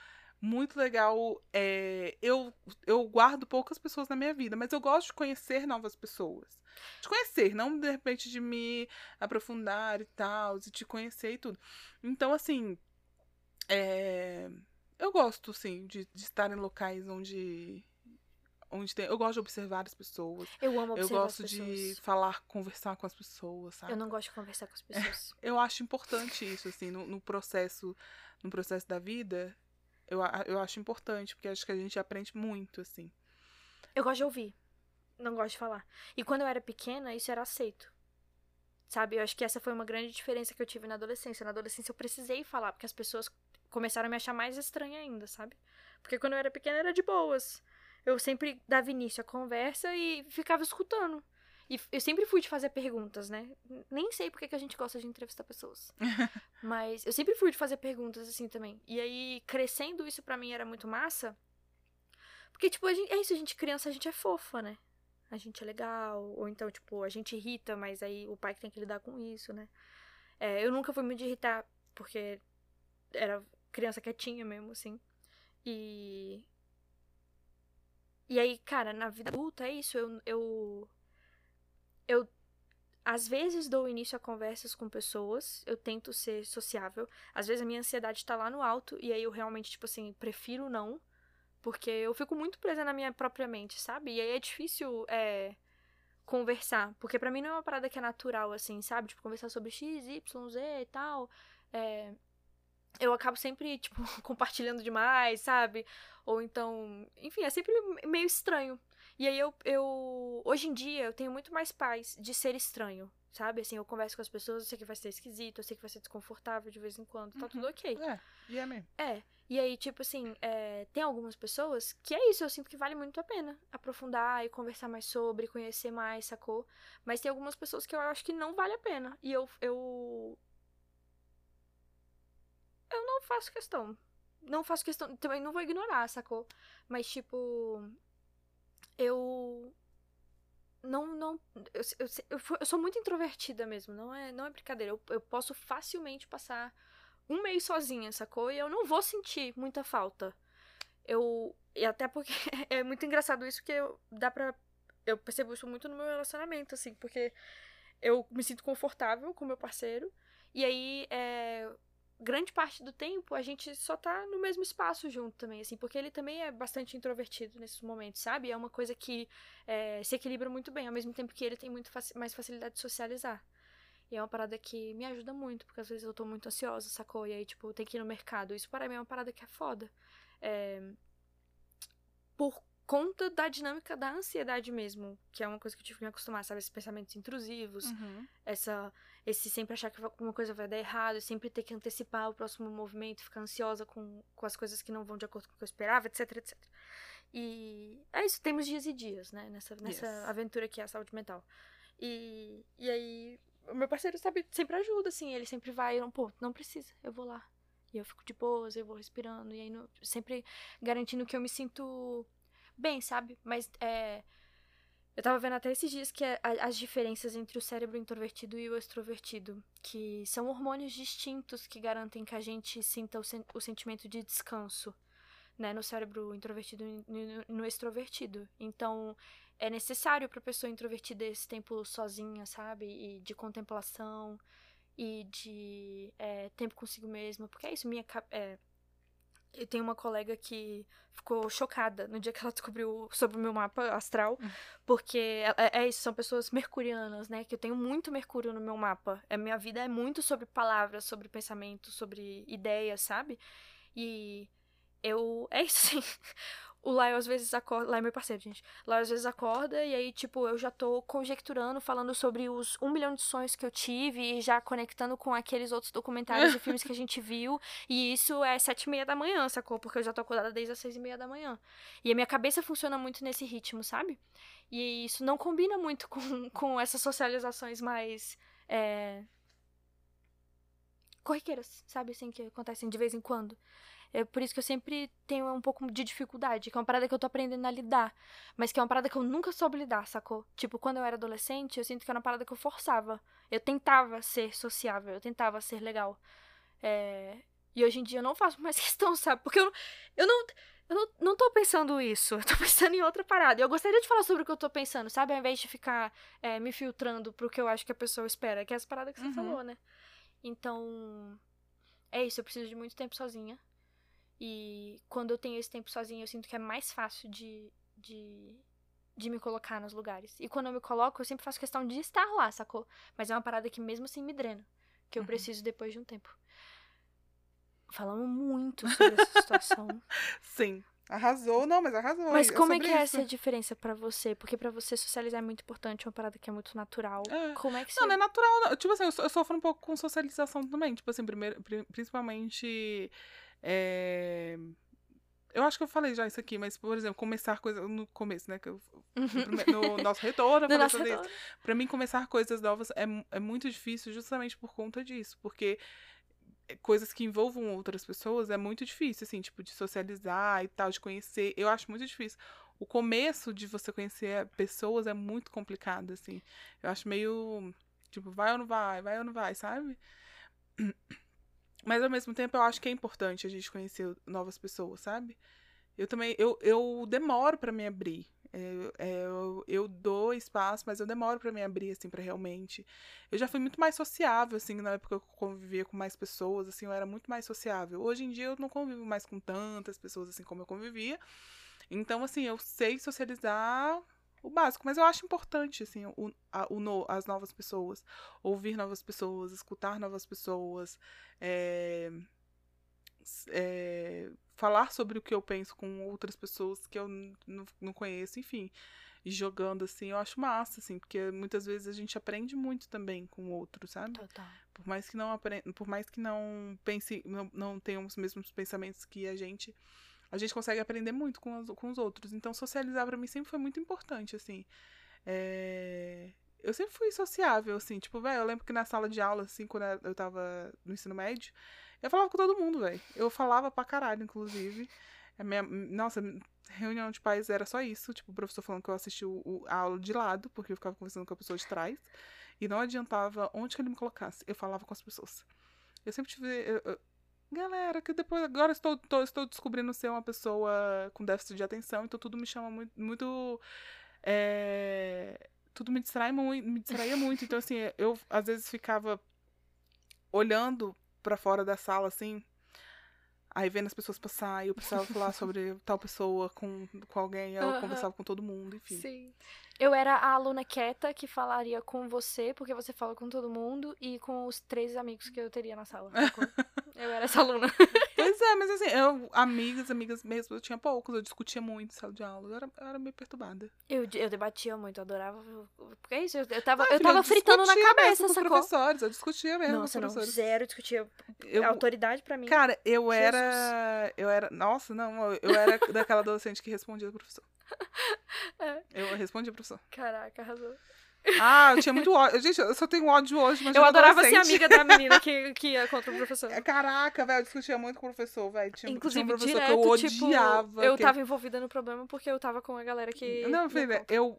muito legal. é, eu, eu guardo poucas pessoas na minha vida, mas eu gosto de conhecer novas pessoas. De conhecer, não de repente de me aprofundar e tal, de te conhecer e tudo. Então, assim, é, eu gosto, sim, de, de estar em locais onde. onde tem, eu gosto de observar as pessoas. Eu amo Eu observar gosto as de falar, conversar com as pessoas, sabe? Eu não gosto de conversar com as pessoas. Eu acho importante isso, assim, no, no processo, no processo da vida. Eu, eu acho importante, porque acho que a gente aprende muito, assim. Eu gosto de ouvir. Não gosto de falar. E quando eu era pequena, isso era aceito. Sabe? Eu acho que essa foi uma grande diferença que eu tive na adolescência. Na adolescência eu precisei falar, porque as pessoas começaram a me achar mais estranha ainda, sabe? Porque quando eu era pequena era de boas. Eu sempre dava início à conversa e ficava escutando. E eu sempre fui de fazer perguntas, né? Nem sei porque que a gente gosta de entrevistar pessoas. Mas eu sempre fui de fazer perguntas assim também. E aí, crescendo, isso pra mim era muito massa. Porque, tipo, gente, é isso, a gente criança, a gente é fofa, né? A gente é legal. Ou então, tipo, a gente irrita, mas aí o pai que tem que lidar com isso, né? É, eu nunca fui muito de irritar, porque era criança quietinha mesmo, assim. E. E aí, cara, na vida adulta é isso. Eu. Eu, eu às vezes dou início a conversas com pessoas, eu tento ser sociável. Às vezes a minha ansiedade tá lá no alto, e aí eu realmente, tipo assim, prefiro não. Porque eu fico muito presa na minha própria mente, sabe? E aí é difícil é, conversar. Porque pra mim não é uma parada que é natural, assim, sabe? Tipo, conversar sobre X, Y, Z e tal. É, eu acabo sempre, tipo, compartilhando demais, sabe? Ou então. Enfim, é sempre meio estranho. E aí eu, eu. Hoje em dia eu tenho muito mais paz de ser estranho. Sabe? Assim, eu converso com as pessoas, eu sei que vai ser esquisito, eu sei que vai ser desconfortável de vez em quando, tá Uhum. tudo ok. É, e é mesmo. É. E aí, tipo assim, é, tem algumas pessoas que é isso, eu sinto que vale muito a pena aprofundar e conversar mais sobre, conhecer mais, sacou? Mas tem algumas pessoas que eu acho que não vale a pena. E eu. Eu, eu não faço questão. Não faço questão. Também não vou ignorar, sacou? Mas, tipo. Eu. Não, não. Eu, eu, eu, eu sou muito introvertida mesmo, não é, não é brincadeira. Eu, eu posso facilmente passar um mês sozinha, sacou? E eu não vou sentir muita falta. Eu. E até porque é muito engraçado isso que eu, dá pra. Eu percebo isso muito no meu relacionamento, assim, porque eu me sinto confortável com meu parceiro. E aí, é, grande parte do tempo, a gente só tá no mesmo espaço junto também, assim, porque ele também é bastante introvertido nesses momentos, sabe? É uma coisa que é, se equilibra muito bem, ao mesmo tempo que ele tem muito faci- mais facilidade de socializar. E é uma parada que me ajuda muito, porque às vezes eu tô muito ansiosa, sacou? E aí, tipo, tem que ir no mercado. Isso para mim é uma parada que é foda. É, Por conta da dinâmica da ansiedade mesmo, que é uma coisa que eu tive que me acostumar, sabe? Esses pensamentos intrusivos, Uhum. essa esse sempre achar que alguma coisa vai dar errado, sempre ter que antecipar o próximo movimento, ficar ansiosa com, com as coisas que não vão de acordo com o que eu esperava, etc, etc. E é isso, temos dias e dias, né, nessa, nessa Yes. aventura que é a saúde mental. E, e aí, o meu parceiro sabe, sempre ajuda, assim, ele sempre vai, não, pô, não precisa, eu vou lá. E eu fico de boas, eu vou respirando, e aí no, sempre garantindo que eu me sinto bem, sabe? Mas é. Eu tava vendo até esses dias que é as diferenças entre o cérebro introvertido e o extrovertido, que são hormônios distintos que garantem que a gente sinta o, sen o sentimento de descanso, né, no cérebro introvertido e no, no extrovertido. Então, é necessário para pessoa introvertida esse tempo sozinha, sabe? E de contemplação e de é, tempo consigo mesma, porque é isso, minha é, eu tenho uma colega que ficou chocada no dia que ela descobriu sobre o meu mapa astral, hum. porque é, é, isso, são pessoas mercurianas, né? Que eu tenho muito Mercúrio no meu mapa. A minha vida é muito sobre palavras, sobre pensamento, sobre ideias, sabe? E eu. É isso, sim. O Laio às vezes acorda. Laio é meu parceiro, gente. Laio às vezes acorda e aí, tipo, eu já tô conjecturando, falando sobre os um milhão de sonhos que eu tive e já conectando com aqueles outros documentários e filmes que a gente viu. E isso é sete e meia da manhã, sacou? Porque eu já tô acordada desde as seis e meia da manhã. E a minha cabeça funciona muito nesse ritmo, sabe? E isso não combina muito com, com essas socializações mais. É... corriqueiras, sabe? Assim, que acontecem de vez em quando. É por isso que eu sempre tenho um pouco de dificuldade, que é uma parada que eu tô aprendendo a lidar. Mas que é uma parada que eu nunca soube lidar, sacou? Tipo, quando eu era adolescente, eu sinto que era uma parada que eu forçava. Eu tentava ser sociável, eu tentava ser legal. É... E hoje em dia eu não faço mais questão, sabe? Porque eu, eu não. Eu não, não tô pensando isso, eu tô pensando em outra parada. Eu gostaria de falar sobre o que eu tô pensando, sabe? Ao invés de ficar é, me filtrando pro que eu acho que a pessoa espera, que é as paradas que você uhum. falou, né? Então. É isso, eu preciso de muito tempo sozinha. E quando eu tenho esse tempo sozinha, eu sinto que é mais fácil de, de, de me colocar nos lugares. E quando eu me coloco, eu sempre faço questão de estar lá, sacou? Mas é uma parada que mesmo assim me drena. Que eu uhum. preciso depois de um tempo. Falamos muito sobre essa situação. Sim. Arrasou, não, mas arrasou. Mas como é que isso. é essa diferença para você? Porque para você socializar é muito importante, é uma parada que é muito natural. É. Como é que você... Não, não é natural. Não. Tipo assim, eu sofro um pouco com socialização também. Tipo assim, primeiro, principalmente é... Eu acho que eu falei já isso aqui, mas, por exemplo, começar coisas no começo, né? Que eu, uhum. no nosso retorno, no nosso retorno. Pra mim, começar coisas novas é, é muito difícil justamente por conta disso. Porque coisas que envolvam outras pessoas é muito difícil, assim, tipo, de socializar e tal, de conhecer. Eu acho muito difícil. O começo de você conhecer pessoas é muito complicado, assim. Eu acho meio. Tipo, vai ou não vai, vai ou não vai, sabe? Mas ao mesmo tempo eu acho que é importante a gente conhecer novas pessoas, sabe? Eu também, eu, eu demoro para me abrir. É, é, eu, eu dou espaço, mas eu demoro para me abrir, assim, para realmente. Eu já fui muito mais sociável, assim, na época que eu convivia com mais pessoas, assim, eu era muito mais sociável. Hoje em dia eu não convivo mais com tantas pessoas, assim, como eu convivia. Então, assim, eu sei socializar o básico, mas eu acho importante, assim, o, a, o no, as novas pessoas, ouvir novas pessoas, escutar novas pessoas, é, é, falar sobre o que eu penso com outras pessoas que eu não conheço, enfim. E jogando, assim, eu acho massa, assim, porque muitas vezes a gente aprende muito também com o outro, sabe? Total. Por mais que não aprenda, por mais que não pense, não, não tenham os mesmos pensamentos que a gente, a gente consegue aprender muito com os, com os outros. Então, socializar para mim sempre foi muito importante, assim. É... Eu sempre fui sociável, assim, tipo, velho, eu lembro que na sala de aula, assim, quando eu tava no ensino médio, eu falava com todo mundo, velho. Eu falava pra caralho, inclusive. A minha, nossa, reunião de pais era só isso, tipo, o professor falando que eu assisti o, o, a aula de lado, porque eu ficava conversando com a pessoa de trás. E não adiantava onde que ele me colocasse, eu falava com as pessoas. Eu sempre tive. Eu, eu, galera, que depois agora estou, tô, estou descobrindo ser uma pessoa com déficit de atenção, então tudo me chama muito. muito é, tudo me distrai muito, me distraía muito. Então, assim, eu às vezes ficava olhando para fora da sala, assim, Aí vendo as pessoas passar, eu precisava falar sobre tal pessoa com, com alguém, eu conversava com todo mundo, enfim. Sim. Eu era a aluna quieta que falaria com você, porque você fala com todo mundo, e com os três amigos que eu teria na sala. eu era essa aluna. Pois é, mas assim, eu, amigas, amigas mesmo, eu tinha poucos, eu discutia muito em sala de aula, eu era, eu era meio perturbada. Eu, eu debatia muito, eu adorava. Porque é isso, eu, eu tava, eu tava fritando na cabeça, mesmo sacou? professores, eu discutia mesmo Nossa, com os professores. Não, zero discutia. Eu, autoridade pra mim. Cara, eu Jesus. era. Eu era. Nossa, não, eu era daquela adolescente que respondia ao professor. É. Eu respondi ao professor. Caraca, arrasou. Ah, eu tinha muito ódio. Gente, eu só tenho ódio hoje, mas Eu adorava ser amiga da menina que, que ia contra o professor. Caraca, velho, eu discutia muito com o professor, velho. Tinha, Inclusive, tinha um professor direto, que eu tipo, odiava. eu que- tava envolvida no problema porque eu tava com a galera que. Não, filha, eu.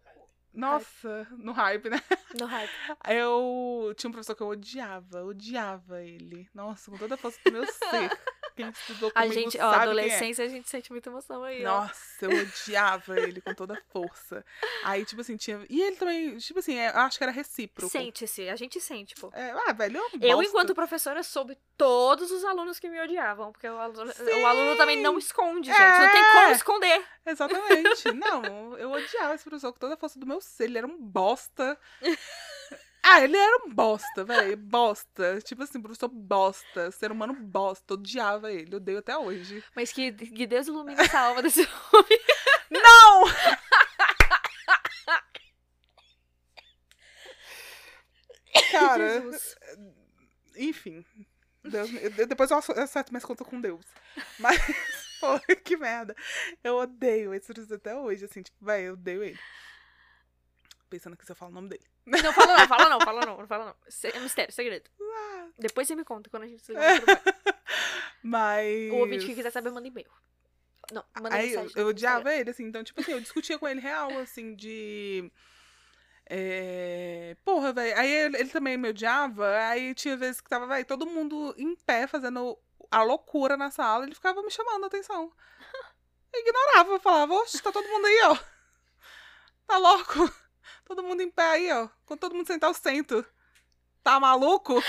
Nossa, no hype, né? No hype. Eu tinha um professor que eu odiava, odiava ele. Nossa, com toda a força do meu ser. Quem estudou A comigo gente, ó, é. adolescência, a gente sente muita emoção aí, ó. Nossa, eu odiava ele com toda a força. Aí, tipo assim, tinha. E ele também, tipo assim, é, eu acho que era recíproco. Sente-se, a gente sente, pô. É, ah, velho, eu, Eu, bosta. enquanto professora, soube todos os alunos que me odiavam. Porque o aluno, o aluno também não esconde, gente. Não tem É. como esconder. Exatamente. Não, eu odiava esse professor com toda a força do meu ser. Ele era um bosta. Ah, ele era um bosta, velho. Bosta. Tipo assim, professor bosta. Ser humano bosta. Odiava ele. Odeio até hoje. Mas que, que Deus ilumine essa alma desse homem. Não! Cara, Jesus. enfim. Deus, eu- depois eu acerto- acerto minhas contas com Deus. Mas, pô, que merda. Eu odeio esse professor até hoje, assim, tipo, velho, eu odeio ele. Pensando que se eu falo o nome dele. Não, fala não, fala não, fala não, fala não. É mistério, segredo. Depois você me conta quando a gente se ligar. Mas. O ouvinte que quiser saber, manda e-mail. Não, manda Aí eu, mensagem. eu no odiava ele, assim, então, tipo assim, eu discutia com ele real, assim, de. É... Porra, velho. Aí ele, ele também me odiava. Aí tinha vezes que tava, velho, todo mundo em pé fazendo a loucura na sala. Ele ficava me chamando a atenção. Eu ignorava, eu falava, oxe, tá todo mundo aí, ó. Tá louco? Todo mundo em pé aí, ó. Quando todo mundo sentar, eu sento. Tá maluco?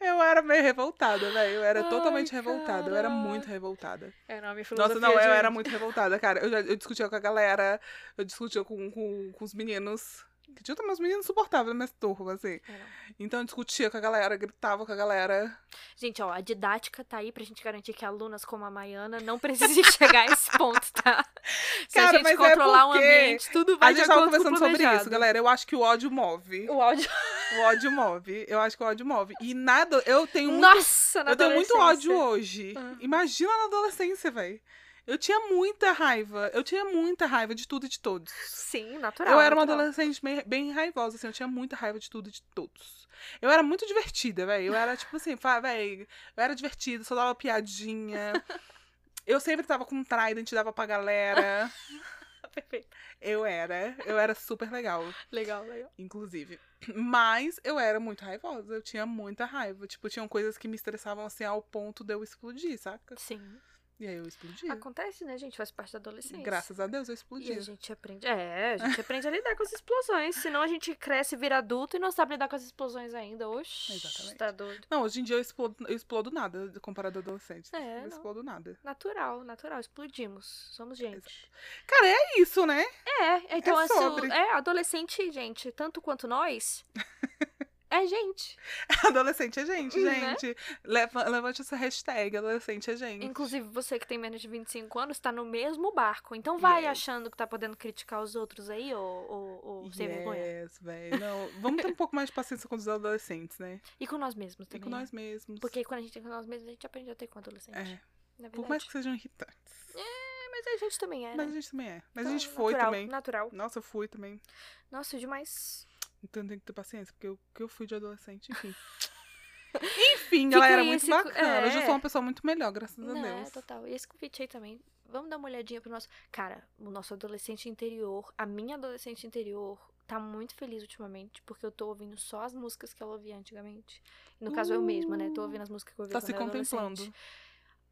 eu era meio revoltada, velho. Eu era Ai, totalmente revoltada. Eu era cara. muito revoltada. É, não, a minha Nossa, não, eu era muito revoltada, cara. Eu, já, eu discutia com a galera, eu discutia com, com, com os meninos. Que tinha também uns meninos insuportáveis minha turma, assim. É. Então eu discutia com a galera, gritava com a galera. Gente, ó, a didática tá aí pra gente garantir que alunas como a Maiana não precisem chegar a esse ponto, tá? Se Cara, a gente mas é controlar o porque ambiente, tudo vai a gente tava o conversando sobre isso, galera. Eu acho que o ódio move. O áudio. O ódio move. Eu acho que o ódio move. E nada, eu tenho muito Nossa, na Eu tenho muito ódio hoje. Ah. Imagina na adolescência, velho. Eu tinha muita raiva. Eu tinha muita raiva de tudo e de todos. Sim, natural. eu era uma natural. adolescente bem, bem raivosa, assim. Eu tinha muita raiva de tudo e de todos. Eu era muito divertida, velho. Eu era, tipo assim, velho. Eu era divertida, só dava piadinha. Eu sempre tava com trident, dava pra galera. Perfeito. Eu era. Eu era super legal, Legal, legal. inclusive. Mas eu era muito raivosa. Eu tinha muita raiva. Tipo, tinham coisas que me estressavam, assim, ao ponto de eu explodir, saca? Sim. E aí eu explodia. Acontece, né, gente? Faz parte da adolescência. Graças a Deus eu E explodia. a gente aprende. É, a gente aprende a lidar com as explosões. Senão a gente cresce e vira adulto e não sabe lidar com as explosões ainda. Oxi. Exatamente. Tá doido. Não, hoje em dia eu explodo, eu explodo nada comparado a adolescente. É, eu não. explodo nada. Natural, natural. Explodimos. Somos gente. Cara, é isso, né? É, então É assim, sobre. é, adolescente, gente, tanto quanto nós, é gente. Adolescente é gente, Né? gente. Leva, levante essa hashtag, adolescente é gente. Inclusive, você que tem menos de 25 anos tá no mesmo barco. Então vai Yes. achando que tá podendo criticar os outros aí, ou, ou, ou sem vergonha. Yes, velho. Não, vamos ter um pouco mais de paciência com os adolescentes, né? E com nós mesmos E também. com né? nós mesmos. Porque quando a gente tem com nós mesmos, a gente aprende a ter com adolescente. É, por mais que sejam irritantes. Mas a gente também é, Mas né? a gente também é. Mas Então, a gente foi natural, também. Natural. Nossa, eu fui também. Nossa, demais. Então tem que ter paciência, porque eu, que eu fui de adolescente, enfim. enfim, Fica galera, aí muito esse- bacana. Hoje eu é. sou uma pessoa muito melhor, graças a Não, Deus. é total. E esse convite aí também. Vamos dar uma olhadinha pro nosso. Cara, o nosso adolescente interior, a minha adolescente interior, tá muito feliz ultimamente, porque eu tô ouvindo só as músicas que ela ouvia antigamente. No caso, eu mesma, né? Tô ouvindo as músicas que eu ouvia Tá quando se era contemplando.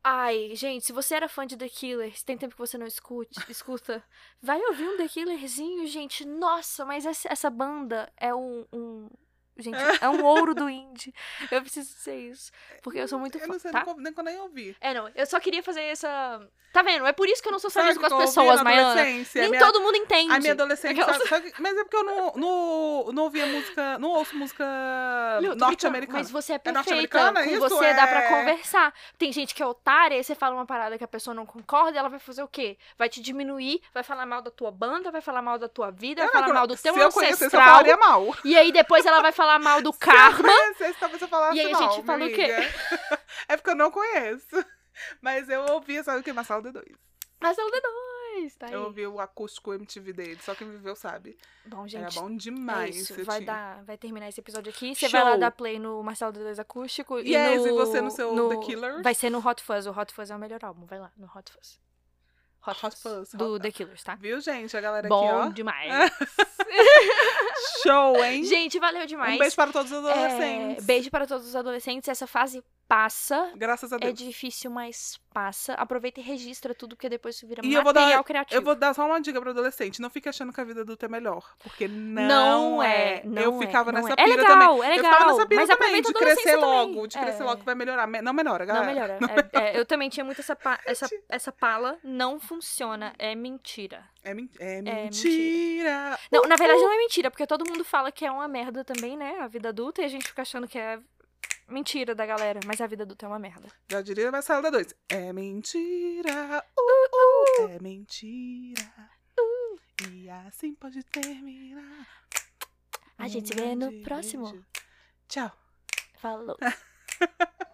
Ai, gente, se você era fã de The Killer, se tem tempo que você não escute, escuta, vai ouvir um The Killerzinho, gente. Nossa, mas essa, essa banda é um, um- Gente, é um ouro do indie. Eu preciso dizer isso. Porque eu sou muito Eu fã. não sei tá? nem, quando eu ouvi. É, não. Eu só queria fazer essa. Tá vendo? É por isso que eu não sou o com as pessoas, na Maiana. adolescência? Nem minha- todo mundo entende. A minha adolescente, Aquelas- sabe, sabe- Mas é porque eu não, não, não ouvia música, não ouço música norte-americana. Mas você é É perfeita. norte-americana? com você dá pra é- conversar. Tem gente que é otária, aí você fala uma parada que a pessoa não concorda, e ela vai fazer o quê? Vai te diminuir, vai falar mal da tua banda, vai falar mal da tua vida, vai falar mal do teu Se eu conhecesse, eu ancestral. falaria mal. E aí depois ela vai falar mal do Se eu karma. talvez eu falasse E aí a mal, gente fala o quê? É porque eu não conheço. Mas eu ouvia, sabe o que? Marcelo D2. Marcelo D2. Mas tá aí. Eu ouvi o acústico MTV dele, só quem viveu sabe. Bom, gente. Era bom É demais. isso, vai, tinha. dar, vai terminar esse episódio aqui. Você vai lá dar play no Marcelo D2 Acústico. e, Yes, no, e você no seu no- The Killers. Vai ser no Hot Fuzz. O Hot Fuzz é o melhor álbum. Vai lá, no Hot Fuzz. Hot, Hot Do Hot- The Killers, tá? Viu, gente? A galera Bom aqui, demais. ó. Show, hein? Gente, valeu demais. Um beijo para todos os É, adolescentes. beijo para todos os adolescentes. Essa fase passa. Graças a É Deus. difícil, mas passa. Aproveita e registra tudo, porque depois isso vira E eu vou dar- material criativo. Eu vou dar só uma dica pro adolescente. Não fique achando que a vida adulta é melhor. Porque não, Não é, não eu é, ficava não nessa é. É pira legal, também. é Eu ficava legal, nessa pira também, de crescer logo. também. De crescer É. logo vai melhorar. Me- Não melhora, Não galera. melhora. É- é, eu também tinha muito essa, pa- essa, essa pala. Não funciona. É mentira. É, men- é mentira. mentira. Não, na verdade não é mentira, porque todo mundo fala que é uma merda também, né? A vida adulta, e a gente fica achando que é Mentira da galera, mas a vida do Theo é uma merda. Já diria Marcela 2. É mentira, uh uh, uh, uh, é mentira. Uh. E assim pode terminar. A um gente vê no próximo. Tchau. Falou.